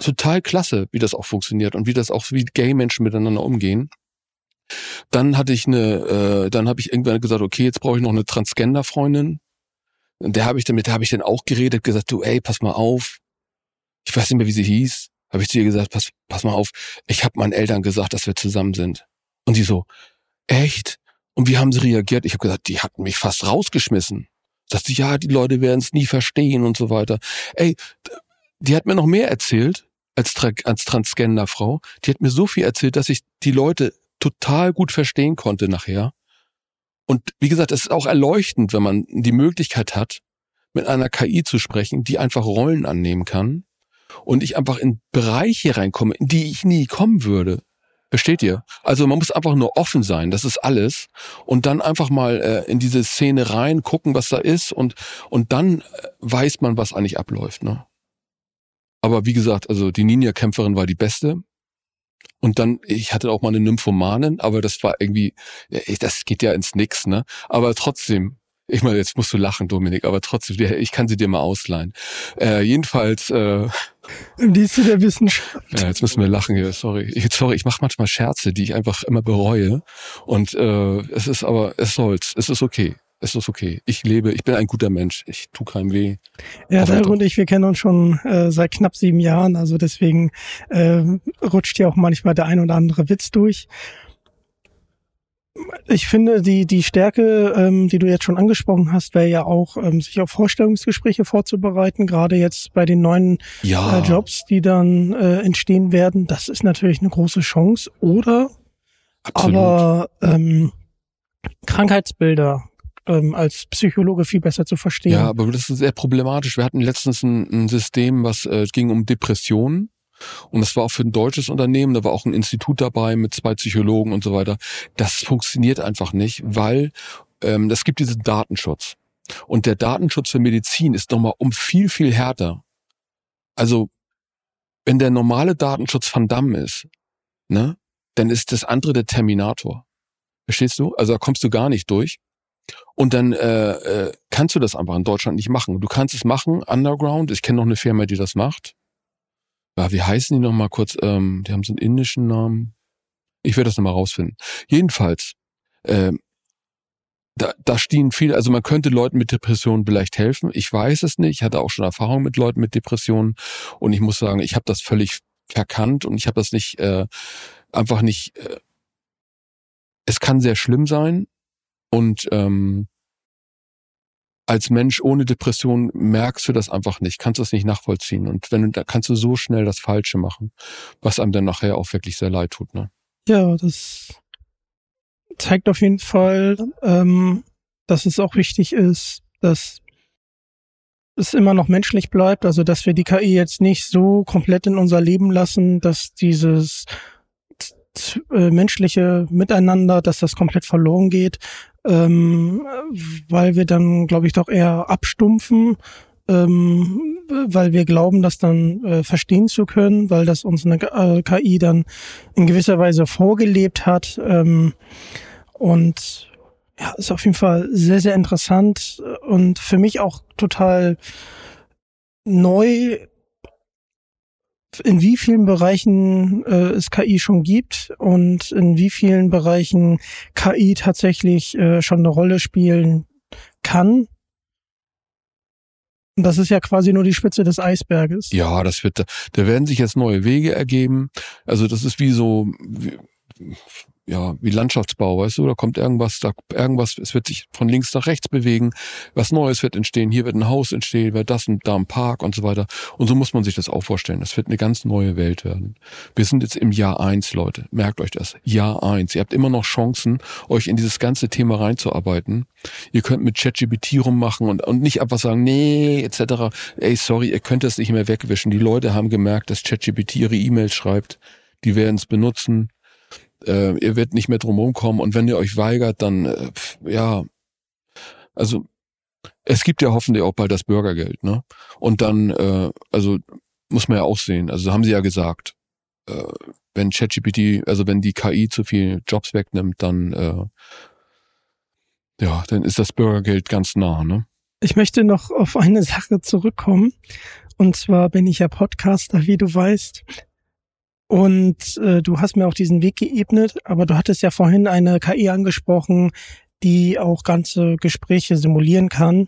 total klasse, wie das auch funktioniert und wie das auch wie Gay-Menschen miteinander umgehen. Dann hatte ich eine, äh, dann habe ich irgendwann gesagt, okay, jetzt brauche ich noch eine Transgender-Freundin. Und der habe ich damit, der habe ich dann auch geredet, gesagt, du, ey, pass mal auf. Ich weiß nicht mehr, wie sie hieß. Habe ich zu ihr gesagt, pass, pass mal auf. Ich habe meinen Eltern gesagt, dass wir zusammen sind. Und die so, echt? Und wie haben sie reagiert? Ich habe gesagt, die hatten mich fast rausgeschmissen. Sagt sie, ja, die Leute werden es nie verstehen und so weiter. Ey, die hat mir noch mehr erzählt als, als Transgender-Frau, die hat mir so viel erzählt, dass ich die Leute total gut verstehen konnte nachher. Und wie gesagt, es ist auch erleuchtend, wenn man die Möglichkeit hat, mit einer KI zu sprechen, die einfach Rollen annehmen kann und ich einfach in Bereiche reinkomme, in die ich nie kommen würde. Versteht ihr? Also man muss einfach nur offen sein, das ist alles. Und dann einfach mal äh, in diese Szene rein, gucken, was da ist und, und dann äh, weiß man, was eigentlich abläuft. Ne? Aber wie gesagt, also die Ninja-Kämpferin war die beste. Und dann, ich hatte auch mal eine Nymphomanin, aber das war irgendwie, das geht ja ins Nix, ne? Aber trotzdem, ich meine, jetzt musst du lachen, Dominik, aber trotzdem, ich kann sie dir mal ausleihen. Äh, jedenfalls. Äh, Im Dienste der Wissenschaft. Ja, jetzt müssen wir lachen hier, sorry. Ich, sorry, ich mache manchmal Scherze, die ich einfach immer bereue. Und äh, es ist aber, es soll's, es ist okay es ist okay. Ich lebe, ich bin ein guter Mensch. Ich tu keinem weh. Ja, der und ich, wir kennen uns schon äh, seit knapp sieben Jahren. Also deswegen äh, rutscht ja auch manchmal der ein oder andere Witz durch. Ich finde, die, die Stärke, ähm, die du jetzt schon angesprochen hast, wäre ja auch, ähm, sich auf Vorstellungsgespräche vorzubereiten, gerade jetzt bei den neuen ja. äh, Jobs, die dann äh, entstehen werden. Das ist natürlich eine große Chance. Oder Absolut. aber ähm, Krankheitsbilder ähm, als Psychologe viel besser zu verstehen. Ja, aber das ist sehr problematisch. Wir hatten letztens ein, ein System, was äh, ging um Depressionen. Und das war auch für ein deutsches Unternehmen, da war auch ein Institut dabei mit zwei Psychologen und so weiter. Das funktioniert einfach nicht, weil ähm, das gibt diesen Datenschutz. Und der Datenschutz für Medizin ist nochmal um viel, viel härter. Also, wenn der normale Datenschutz Van Damme ist, ne, dann ist das andere der Terminator. Verstehst du? Also da kommst du gar nicht durch. Und dann äh, äh, kannst du das einfach in Deutschland nicht machen. Du kannst es machen, Underground. Ich kenne noch eine Firma, die das macht. Ja, wie heißen die nochmal kurz? Ähm, die haben so einen indischen Namen. Ich werde das nochmal rausfinden. Jedenfalls, äh, da, da stehen viele, also man könnte Leuten mit Depressionen vielleicht helfen. Ich weiß es nicht. Ich hatte auch schon Erfahrung mit Leuten mit Depressionen. Und ich muss sagen, ich habe das völlig verkannt und ich habe das nicht, äh, einfach nicht. Äh, es kann sehr schlimm sein, und ähm, als Mensch ohne Depression merkst du das einfach nicht, kannst das nicht nachvollziehen. Und wenn du, da kannst du so schnell das Falsche machen, was einem dann nachher auch wirklich sehr leid tut. Ne? Ja, das zeigt auf jeden Fall, ähm, dass es auch wichtig ist, dass es immer noch menschlich bleibt, also dass wir die KI jetzt nicht so komplett in unser Leben lassen, dass dieses äh, menschliche Miteinander, dass das komplett verloren geht, ähm, weil wir dann, glaube ich, doch eher abstumpfen, ähm, weil wir glauben, das dann äh, verstehen zu können, weil das uns eine äh, KI dann in gewisser Weise vorgelebt hat. Ähm, und ja, ist auf jeden Fall sehr, sehr interessant und für mich auch total neu in wie vielen Bereichen äh, es KI schon gibt und in wie vielen Bereichen KI tatsächlich äh, schon eine Rolle spielen kann. Das ist ja quasi nur die Spitze des Eisberges. Ja, das wird, da werden sich jetzt neue Wege ergeben. Also das ist wie so, wie, ja, wie Landschaftsbau, weißt du, da kommt irgendwas, da irgendwas, es wird sich von links nach rechts bewegen, was Neues wird entstehen, hier wird ein Haus entstehen, wird das und da ein Park und so weiter. Und so muss man sich das auch vorstellen. Das wird eine ganz neue Welt werden. Wir sind jetzt im Jahr eins, Leute. Merkt euch das. Jahr eins. Ihr habt immer noch Chancen, euch in dieses ganze Thema reinzuarbeiten. Ihr könnt mit ChatGPT rummachen und, und nicht einfach sagen, nee, etc. Ey, sorry, ihr könnt das nicht mehr wegwischen. Die Leute haben gemerkt, dass ChatGPT ihre E-Mails schreibt. Die werden es benutzen äh, ihr werdet nicht mehr drumherum kommen und wenn ihr euch weigert, dann äh, ja, also es gibt ja hoffentlich auch bald das Bürgergeld, ne? Und dann, äh, also muss man ja auch sehen, also haben sie ja gesagt, äh, wenn ChatGPT, also wenn die KI zu viele Jobs wegnimmt, dann äh, ja, dann ist das Bürgergeld ganz nah, ne? Ich möchte noch auf eine Sache zurückkommen. Und zwar bin ich ja Podcaster, wie du weißt. Und äh, du hast mir auch diesen Weg geebnet, aber du hattest ja vorhin eine KI angesprochen, die auch ganze Gespräche simulieren kann.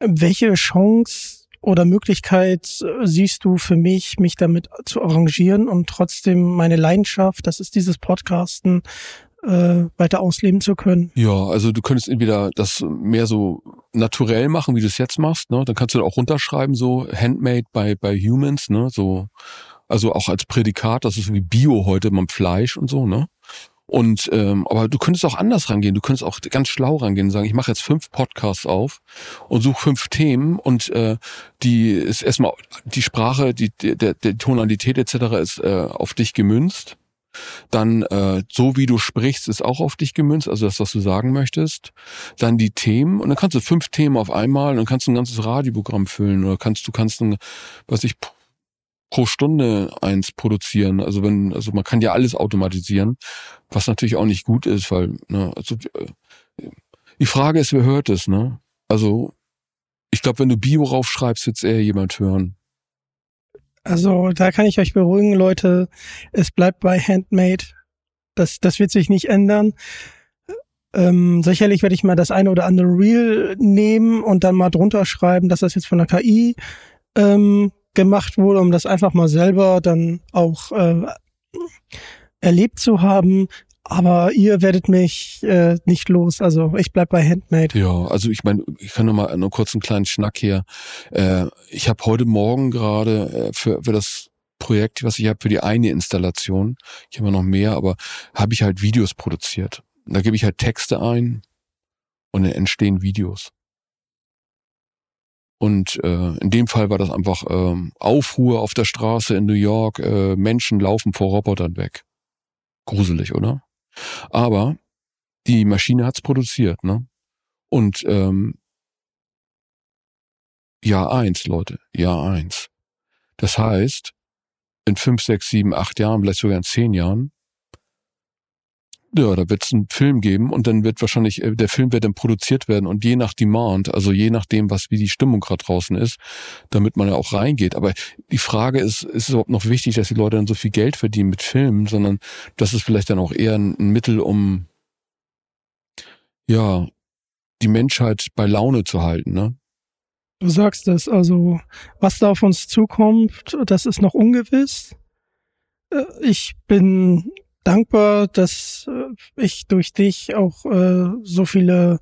Welche Chance oder Möglichkeit äh, siehst du für mich, mich damit zu arrangieren und trotzdem meine Leidenschaft, das ist dieses Podcasten, äh, weiter ausleben zu können? Ja, also du könntest entweder das mehr so naturell machen, wie du es jetzt machst, ne? Dann kannst du auch runterschreiben, so handmade by, by humans, ne? So also auch als Prädikat, das ist wie Bio heute, man Fleisch und so, ne? Und ähm, aber du könntest auch anders rangehen. Du könntest auch ganz schlau rangehen und sagen, ich mache jetzt fünf Podcasts auf und suche fünf Themen und äh, die ist erstmal die Sprache, die der, der Tonalität etc. ist äh, auf dich gemünzt. Dann äh, so wie du sprichst ist auch auf dich gemünzt, also das was du sagen möchtest. Dann die Themen und dann kannst du fünf Themen auf einmal und kannst ein ganzes Radioprogramm füllen oder kannst du kannst ein was ich pro Stunde eins produzieren. Also wenn, also man kann ja alles automatisieren, was natürlich auch nicht gut ist, weil, ne, also äh, die Frage ist, wer hört es, ne? Also ich glaube, wenn du Bio raufschreibst, wird es eher jemand hören. Also da kann ich euch beruhigen, Leute. Es bleibt bei Handmade. Das, das wird sich nicht ändern. Ähm, sicherlich werde ich mal das eine oder andere Reel nehmen und dann mal drunter schreiben, dass das jetzt von der KI ähm, gemacht wurde, um das einfach mal selber dann auch äh, erlebt zu haben. Aber ihr werdet mich äh, nicht los. Also ich bleib bei Handmade. Ja, also ich meine, ich kann noch mal nur kurz einen kleinen Schnack hier. Äh, ich habe heute Morgen gerade äh, für, für das Projekt, was ich habe für die eine Installation, ich habe noch mehr, aber habe ich halt Videos produziert. Da gebe ich halt Texte ein und dann entstehen Videos. Und äh, in dem Fall war das einfach ähm, Aufruhr auf der Straße in New York. Äh, Menschen laufen vor Robotern weg. Gruselig, oder? Aber die Maschine hat's produziert, ne? Und ähm, Jahr eins, Leute, Jahr eins. Das heißt, in fünf, sechs, sieben, acht Jahren, vielleicht sogar in zehn Jahren, ja, da wird es einen Film geben und dann wird wahrscheinlich, äh, der Film wird dann produziert werden und je nach Demand, also je nachdem, was wie die Stimmung gerade draußen ist, damit man ja auch reingeht. Aber die Frage ist, ist es überhaupt noch wichtig, dass die Leute dann so viel Geld verdienen mit Filmen, sondern das ist vielleicht dann auch eher ein, Mittel, um ja, die Menschheit bei Laune zu halten, ne? Du sagst es, also was da auf uns zukommt, das ist noch ungewiss. Äh, ich bin dankbar, dass äh, ich durch dich auch äh, so viele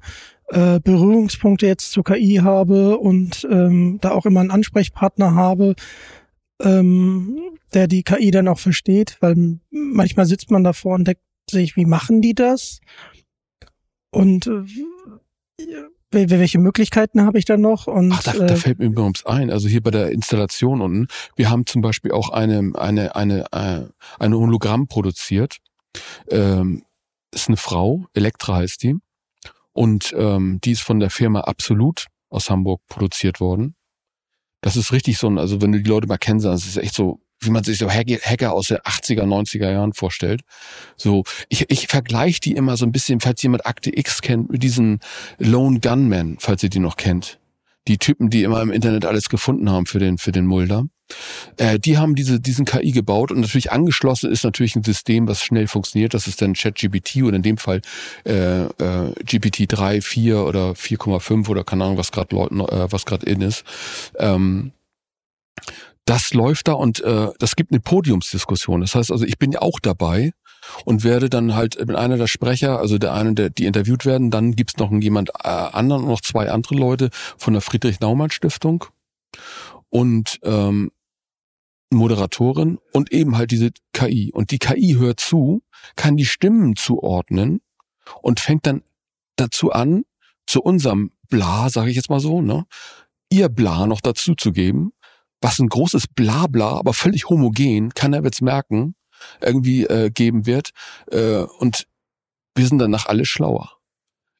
äh, Berührungspunkte jetzt zur KI habe und ähm, da auch immer einen Ansprechpartner habe, ähm, der die KI dann auch versteht, weil manchmal sitzt man davor und denkt sich, wie machen die das? Und äh, welche Möglichkeiten habe ich dann noch? Und, Ach, da, äh, da fällt mir übrigens ein, also hier bei der Installation unten, wir haben zum Beispiel auch eine, eine, eine, äh, eine Hologramm produziert. Ähm, ist eine Frau, Elektra heißt die. Und ähm, die ist von der Firma Absolut aus Hamburg produziert worden. Das ist richtig so ein, also wenn du die Leute mal kennst, das ist echt so wie man sich so Hacker aus den 80er, 90er Jahren vorstellt. So, ich, ich vergleiche die immer so ein bisschen, falls jemand Akte X kennt, mit diesen Lone Gunmen, falls ihr die noch kennt. Die Typen, die immer im Internet alles gefunden haben für den, für den Mulder. Äh, die haben diese, diesen KI gebaut und natürlich angeschlossen ist natürlich ein System, was schnell funktioniert. Das ist dann ChatGPT oder in dem Fall äh, äh, GPT 3, 4 oder 4,5 oder keine Ahnung, was gerade äh, was gerade in ist. Ähm, das läuft da und äh, das gibt eine Podiumsdiskussion. Das heißt also, ich bin ja auch dabei und werde dann halt mit einer der Sprecher, also der eine, der die interviewt werden, dann gibt's noch jemand äh, anderen und noch zwei andere Leute von der Friedrich-Naumann-Stiftung und ähm, Moderatorin und eben halt diese KI. Und die KI hört zu, kann die Stimmen zuordnen und fängt dann dazu an, zu unserem Bla, sage ich jetzt mal so, ne, ihr Bla noch dazu zu geben, was ein großes Blabla, aber völlig homogen, keiner wird's merken, irgendwie äh, geben wird. Äh, und wir sind danach alle schlauer.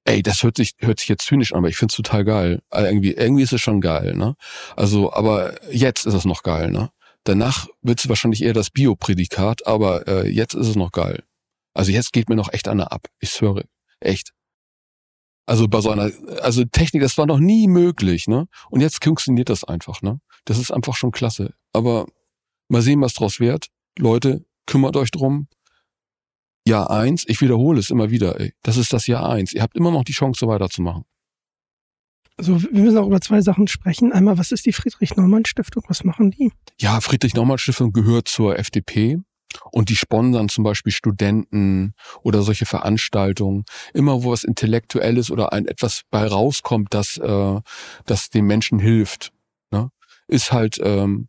Ey, das hört sich, hört sich jetzt zynisch an, aber ich find's total geil. Also irgendwie, irgendwie ist es schon geil, ne? Also, aber jetzt ist es noch geil, ne? Danach wird's wahrscheinlich eher das Bio-Prädikat, aber äh, jetzt ist es noch geil. Also jetzt geht mir noch echt einer ab. Ich höre. Echt. Also bei so einer, also Technik, das war noch nie möglich, ne? Und jetzt funktioniert das einfach, ne? Das ist einfach schon klasse. Aber mal sehen, was draus wird. Leute, kümmert euch drum. Jahr eins, ich wiederhole es immer wieder, ey. Das ist das Jahr eins. Ihr habt immer noch die Chance, so weiterzumachen. Also wir müssen auch über zwei Sachen sprechen. Einmal, was ist die Friedrich-Naumann-Stiftung? Was machen die? Ja, Friedrich-Naumann-Stiftung gehört zur FDP. Und die sponsern zum Beispiel Studenten oder solche Veranstaltungen. Immer wo was Intellektuelles oder ein etwas bei rauskommt, das, äh, das den Menschen hilft? Ist halt ähm,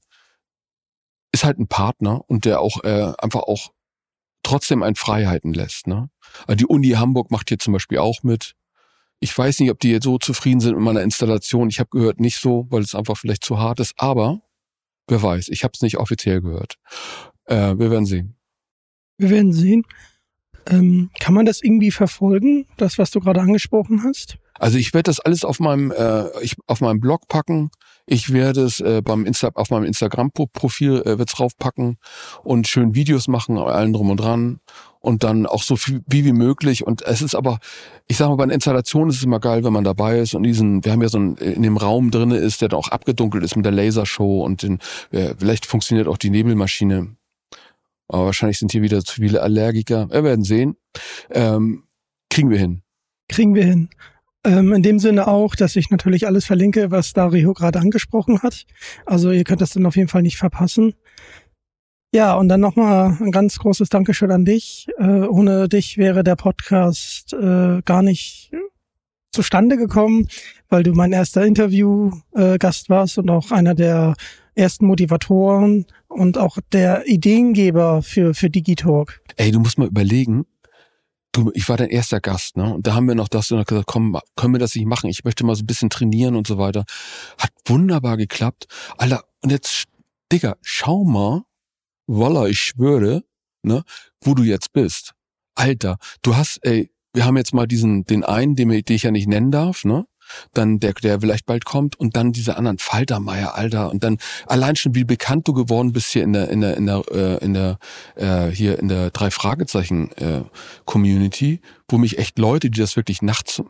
ist halt ein Partner und der auch äh, einfach auch trotzdem ein Freiheiten lässt. Ne? Also die Uni Hamburg macht hier zum Beispiel auch mit. Ich weiß nicht, ob die jetzt so zufrieden sind mit meiner Installation. Ich habe gehört nicht so, weil es einfach vielleicht zu hart ist. Aber wer weiß, ich habe es nicht offiziell gehört. Äh, wir werden sehen. Wir werden sehen. Ähm, kann man das irgendwie verfolgen, das, was du gerade angesprochen hast? Also ich werde das alles auf meinem, äh, ich, auf meinem Blog packen. Ich werde es äh, beim Insta auf meinem Instagram-Profil äh, wird's draufpacken und schön Videos machen, allen drum und dran und dann auch so viel wie wie möglich. Und es ist aber, ich sage mal, bei einer Installation ist es immer geil, wenn man dabei ist und diesen, wir haben ja so ein, in dem Raum drinne ist, der dann auch abgedunkelt ist mit der Lasershow und den, äh, vielleicht funktioniert auch die Nebelmaschine. Aber wahrscheinlich sind hier wieder zu viele Allergiker. Wir werden sehen. Ähm, kriegen wir hin. Kriegen wir hin. Ähm, in dem Sinne auch, dass ich natürlich alles verlinke, was Dario gerade angesprochen hat. Also ihr könnt das dann auf jeden Fall nicht verpassen. Ja, und dann nochmal ein ganz großes Dankeschön an dich. Äh, ohne dich wäre der Podcast äh, gar nicht zustande gekommen, weil du mein erster Interviewgast äh, warst und auch einer der ersten Motivatoren und auch der Ideengeber für, für Digitalk. Ey, du musst mal überlegen, du, ich war dein erster Gast, ne? Und da haben wir noch das und gesagt, komm, können wir das nicht machen? Ich möchte mal so ein bisschen trainieren und so weiter. Hat wunderbar geklappt. Alter, und jetzt, Digga, schau mal, voila, ich schwöre, ne, wo du jetzt bist. Alter, du hast, ey, wir haben jetzt mal diesen, den einen, den, den ich ja nicht nennen darf, ne? Dann der, der vielleicht bald kommt und dann diese anderen Faltermeier, Alter, und dann allein schon wie bekannt du geworden bist hier in der in der in der äh, in der äh, hier in der drei Fragezeichen äh, Community, wo mich echt Leute, die das wirklich nachts,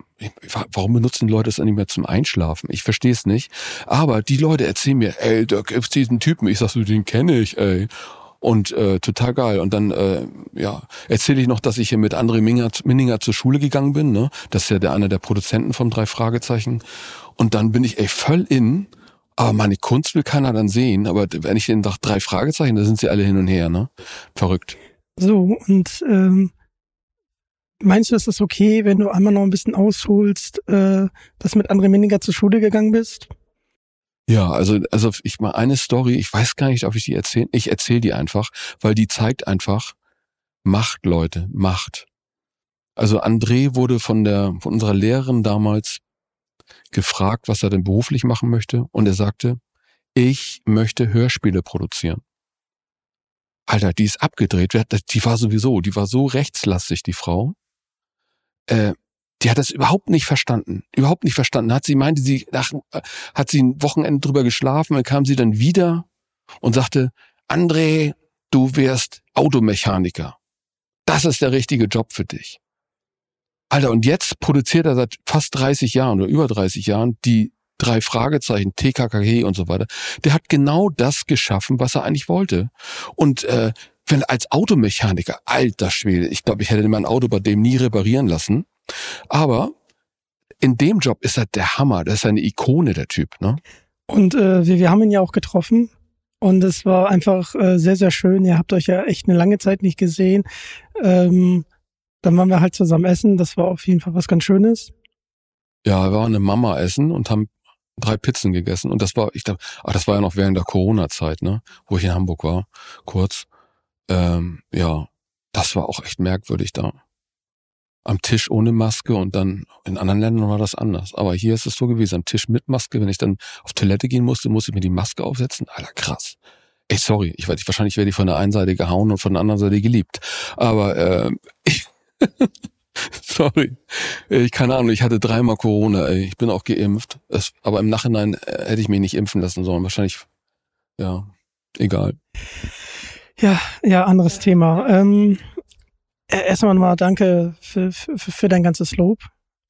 warum benutzen Leute das nicht mehr zum Einschlafen? Ich verstehe es nicht, aber die Leute erzählen mir, ey, da gibt's diesen Typen, ich sag so, den kenne ich, ey. Und äh, total geil. Und dann äh, ja, erzähle ich noch, dass ich hier mit André Minninger, Minninger zur Schule gegangen bin. Ne? Das ist ja der einer der Produzenten von drei Fragezeichen. Und dann bin ich ey voll in. Aber meine Kunst will keiner dann sehen. Aber wenn ich den nach drei Fragezeichen, da sind sie alle hin und her, ne? Verrückt. So, und ähm, meinst du, ist das okay, wenn du einmal noch ein bisschen ausholst, äh, dass mit André Minninger zur Schule gegangen bist? Ja, also, also ich mal eine Story, ich weiß gar nicht, ob ich die erzähle. Ich erzähle die einfach, weil die zeigt einfach Macht, Leute, Macht. Also André wurde von der, von unserer Lehrerin damals gefragt, was er denn beruflich machen möchte. Und er sagte, ich möchte Hörspiele produzieren. Alter, die ist abgedreht. Die war sowieso, die war so rechtslastig, die Frau. Äh, die hat das überhaupt nicht verstanden. Überhaupt nicht verstanden. Hat sie meinte, sie nach, hat sie ein Wochenende drüber geschlafen, dann kam sie dann wieder und sagte, André, du wärst Automechaniker. Das ist der richtige Job für dich. Alter, und jetzt produziert er seit fast 30 Jahren oder über 30 Jahren die drei Fragezeichen, TKKG und so weiter. Der hat genau das geschaffen, was er eigentlich wollte. Und äh, wenn als Automechaniker, alter Schwede, ich glaube, ich hätte mein Auto bei dem nie reparieren lassen. Aber in dem Job ist er der Hammer. Das ist eine Ikone, der Typ. Ne? Und äh, wir, wir haben ihn ja auch getroffen. Und es war einfach äh, sehr, sehr schön. Ihr habt euch ja echt eine lange Zeit nicht gesehen. Ähm, dann waren wir halt zusammen essen. Das war auf jeden Fall was ganz Schönes. Ja, wir waren eine Mama essen und haben drei Pizzen gegessen. Und das war, ich dachte, ach, das war ja noch während der Corona-Zeit, ne, wo ich in Hamburg war, kurz. Ähm, ja, das war auch echt merkwürdig da. Am Tisch ohne Maske und dann in anderen Ländern war das anders. Aber hier ist es so gewesen, am Tisch mit Maske. Wenn ich dann auf Toilette gehen musste, musste ich mir die Maske aufsetzen. Alter, krass. Ey, sorry, ich weiß, wahrscheinlich werde ich von der einen Seite gehauen und von der anderen Seite geliebt. Aber äh, ich, [laughs] sorry, ich keine Ahnung, ich hatte dreimal Corona. Ey. Ich bin auch geimpft. Es, aber im Nachhinein äh, hätte ich mich nicht impfen lassen sollen. Wahrscheinlich, ja, egal. Ja, ja, anderes Thema. Ähm, erstmal mal danke für, für, für dein ganzes Lob.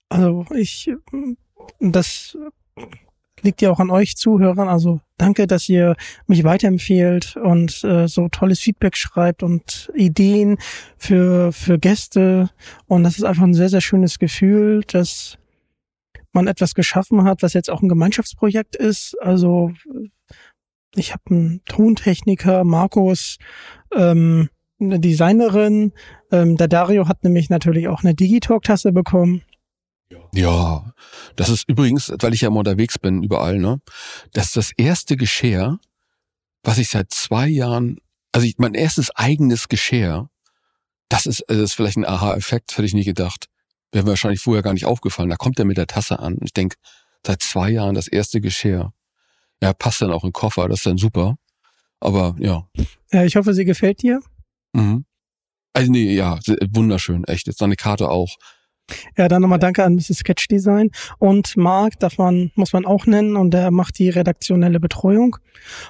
Also ich, das liegt ja auch an euch Zuhörern. Also danke, dass ihr mich weiterempfehlt und äh, so tolles Feedback schreibt und Ideen für, für Gäste. Und das ist einfach ein sehr, sehr schönes Gefühl, dass man etwas geschaffen hat, was jetzt auch ein Gemeinschaftsprojekt ist. Also ich habe einen Tontechniker, Markus, ähm, eine Designerin. Ähm, der Dario hat nämlich natürlich auch eine Digitalk-Tasse bekommen. Ja, das ist übrigens, weil ich ja immer unterwegs bin, überall, ne? Das ist das erste Geschirr, was ich seit zwei Jahren, also ich, mein erstes eigenes Geschirr, das ist, das ist vielleicht ein Aha-Effekt, hätte ich nie gedacht. Wäre mir wahrscheinlich vorher gar nicht aufgefallen. Da kommt er mit der Tasse an ich denke, seit zwei Jahren das erste Geschirr. Ja, passt dann auch in den Koffer, das ist dann super. Aber ja. Ja, ich hoffe, sie gefällt dir. Mhm. Also nee, ja, wunderschön, echt. Jetzt eine Karte auch. Ja, dann nochmal danke an Mrs. Sketch Design. Und Marc darf man, muss man auch nennen, und der macht die redaktionelle Betreuung.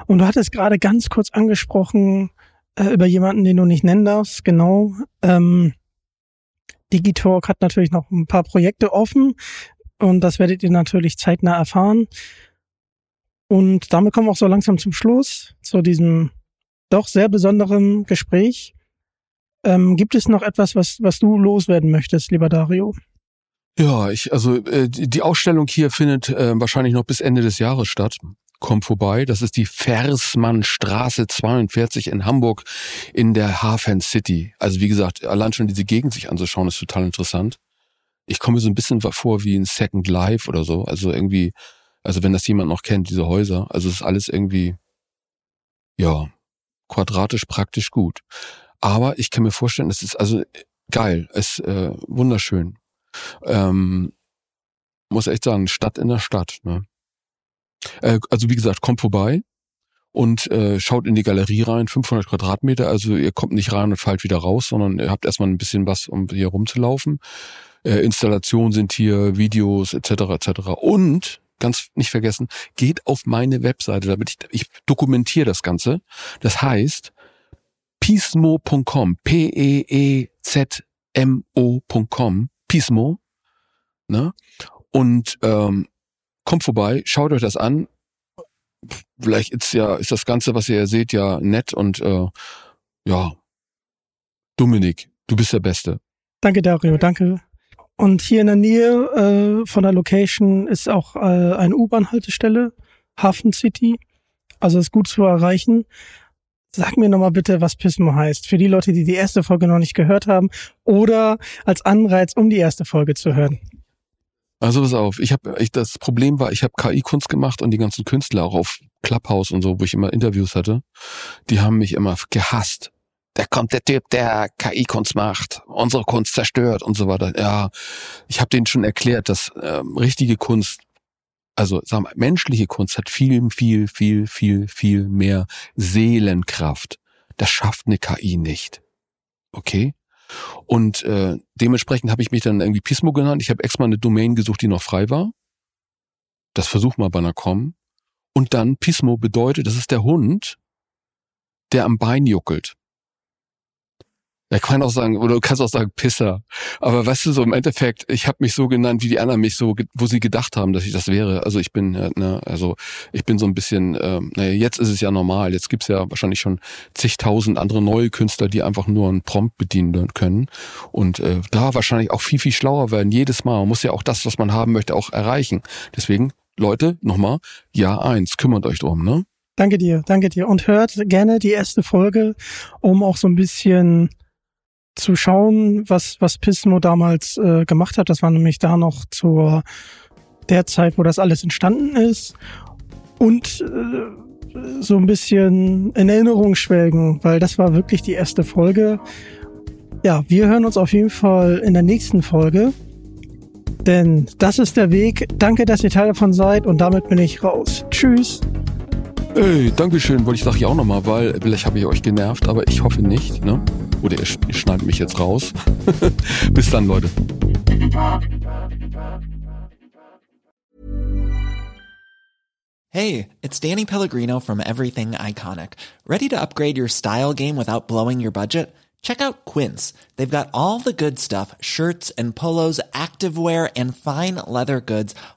Und du hattest gerade ganz kurz angesprochen äh, über jemanden, den du nicht nennen darfst. Genau. Ähm, Digitalk hat natürlich noch ein paar Projekte offen und das werdet ihr natürlich zeitnah erfahren. Und damit kommen wir auch so langsam zum Schluss, zu diesem doch sehr besonderen Gespräch. Ähm, gibt es noch etwas, was, was du loswerden möchtest, lieber Dario? Ja, ich, also äh, die Ausstellung hier findet äh, wahrscheinlich noch bis Ende des Jahres statt. Kommt vorbei. Das ist die Versmannstraße 42 in Hamburg in der Hafen City. Also wie gesagt, allein schon diese Gegend sich anzuschauen, ist total interessant. Ich komme so ein bisschen vor wie ein Second Life oder so. Also irgendwie, also wenn das jemand noch kennt, diese Häuser. Also es ist alles irgendwie, ja, quadratisch praktisch gut. Aber ich kann mir vorstellen, es ist also geil, es ist äh, wunderschön. Ähm, muss echt sagen, Stadt in der Stadt. Ne? Äh, also wie gesagt, kommt vorbei und äh, schaut in die Galerie rein, 500 Quadratmeter. Also ihr kommt nicht rein und fallt wieder raus, sondern ihr habt erstmal ein bisschen was, um hier rumzulaufen. Äh, Installationen sind hier, Videos etc. etc. Und ganz nicht vergessen, geht auf meine Webseite, damit ich, ich dokumentiere das Ganze. Das heißt, pismo.com, P-E-E-Z-M-O.com, Pismo, ne? Und ähm, kommt vorbei, schaut euch das an. Vielleicht ist ja ist das Ganze, was ihr seht, ja nett und äh, ja, Dominik, du bist der Beste. Danke, Dario, danke. Und hier in der Nähe äh, von der Location ist auch äh, eine U-Bahn-Haltestelle, Hafen City. Also ist gut zu erreichen. Sag mir nochmal bitte, was Pismo heißt. Für die Leute, die die erste Folge noch nicht gehört haben oder als Anreiz, um die erste Folge zu hören. Also pass auf, ich habe das Problem war, ich habe KI-Kunst gemacht und die ganzen Künstler auch auf Clubhouse und so, wo ich immer Interviews hatte, die haben mich immer gehasst, da kommt der Typ, der KI-Kunst macht, unsere Kunst zerstört und so weiter. Ja, ich habe denen schon erklärt, dass ähm, richtige Kunst, also sagen wir, menschliche Kunst hat viel, viel, viel, viel, viel mehr Seelenkraft. Das schafft eine KI nicht. Okay? Und äh, dementsprechend habe ich mich dann irgendwie Pismo genannt. Ich habe extra eine Domain gesucht, die noch frei war. Das versuch mal bei einer Com. Und dann Pismo bedeutet, das ist der Hund, der am Bein juckelt. Er kann auch sagen, oder du kannst auch sagen Pisser. Aber weißt du, so im Endeffekt, ich habe mich so genannt, wie die anderen mich so, wo sie gedacht haben, dass ich das wäre. Also ich bin, äh, ne, also ich bin so ein bisschen, ähm, naja, jetzt ist es ja normal. Jetzt gibt's ja wahrscheinlich schon zigtausend andere neue Künstler, die einfach nur einen Prompt bedienen können. Und äh, da wahrscheinlich auch viel, viel schlauer werden. Jedes Mal. Man muss ja auch das, was man haben möchte, auch erreichen. Deswegen, Leute, nochmal, ja eins, kümmert euch drum, ne? Danke dir, danke dir. Und hört gerne die erste Folge, um auch so ein bisschen zu schauen, was, was Pismo damals äh, gemacht hat. Das war nämlich da noch zur der Zeit, wo das alles entstanden ist. Und äh, so ein bisschen in Erinnerung schwelgen, weil das war wirklich die erste Folge. Ja, wir hören uns auf jeden Fall in der nächsten Folge. Denn das ist der Weg. Danke, dass ihr Teil davon seid und damit bin ich raus. Tschüss. Ey, Dankeschön, wollte ich sag ich auch nochmal, weil vielleicht habe ich euch genervt, aber ich hoffe nicht, ne? Oder ihr, ihr schneidet mich jetzt raus. [laughs] Bis dann, Leute. Hey, it's Danny Pellegrino from Everything Iconic. Ready to upgrade your style game without blowing your budget? Check out Quince. They've got all the good stuff shirts and polos, activewear, and fine leather goods,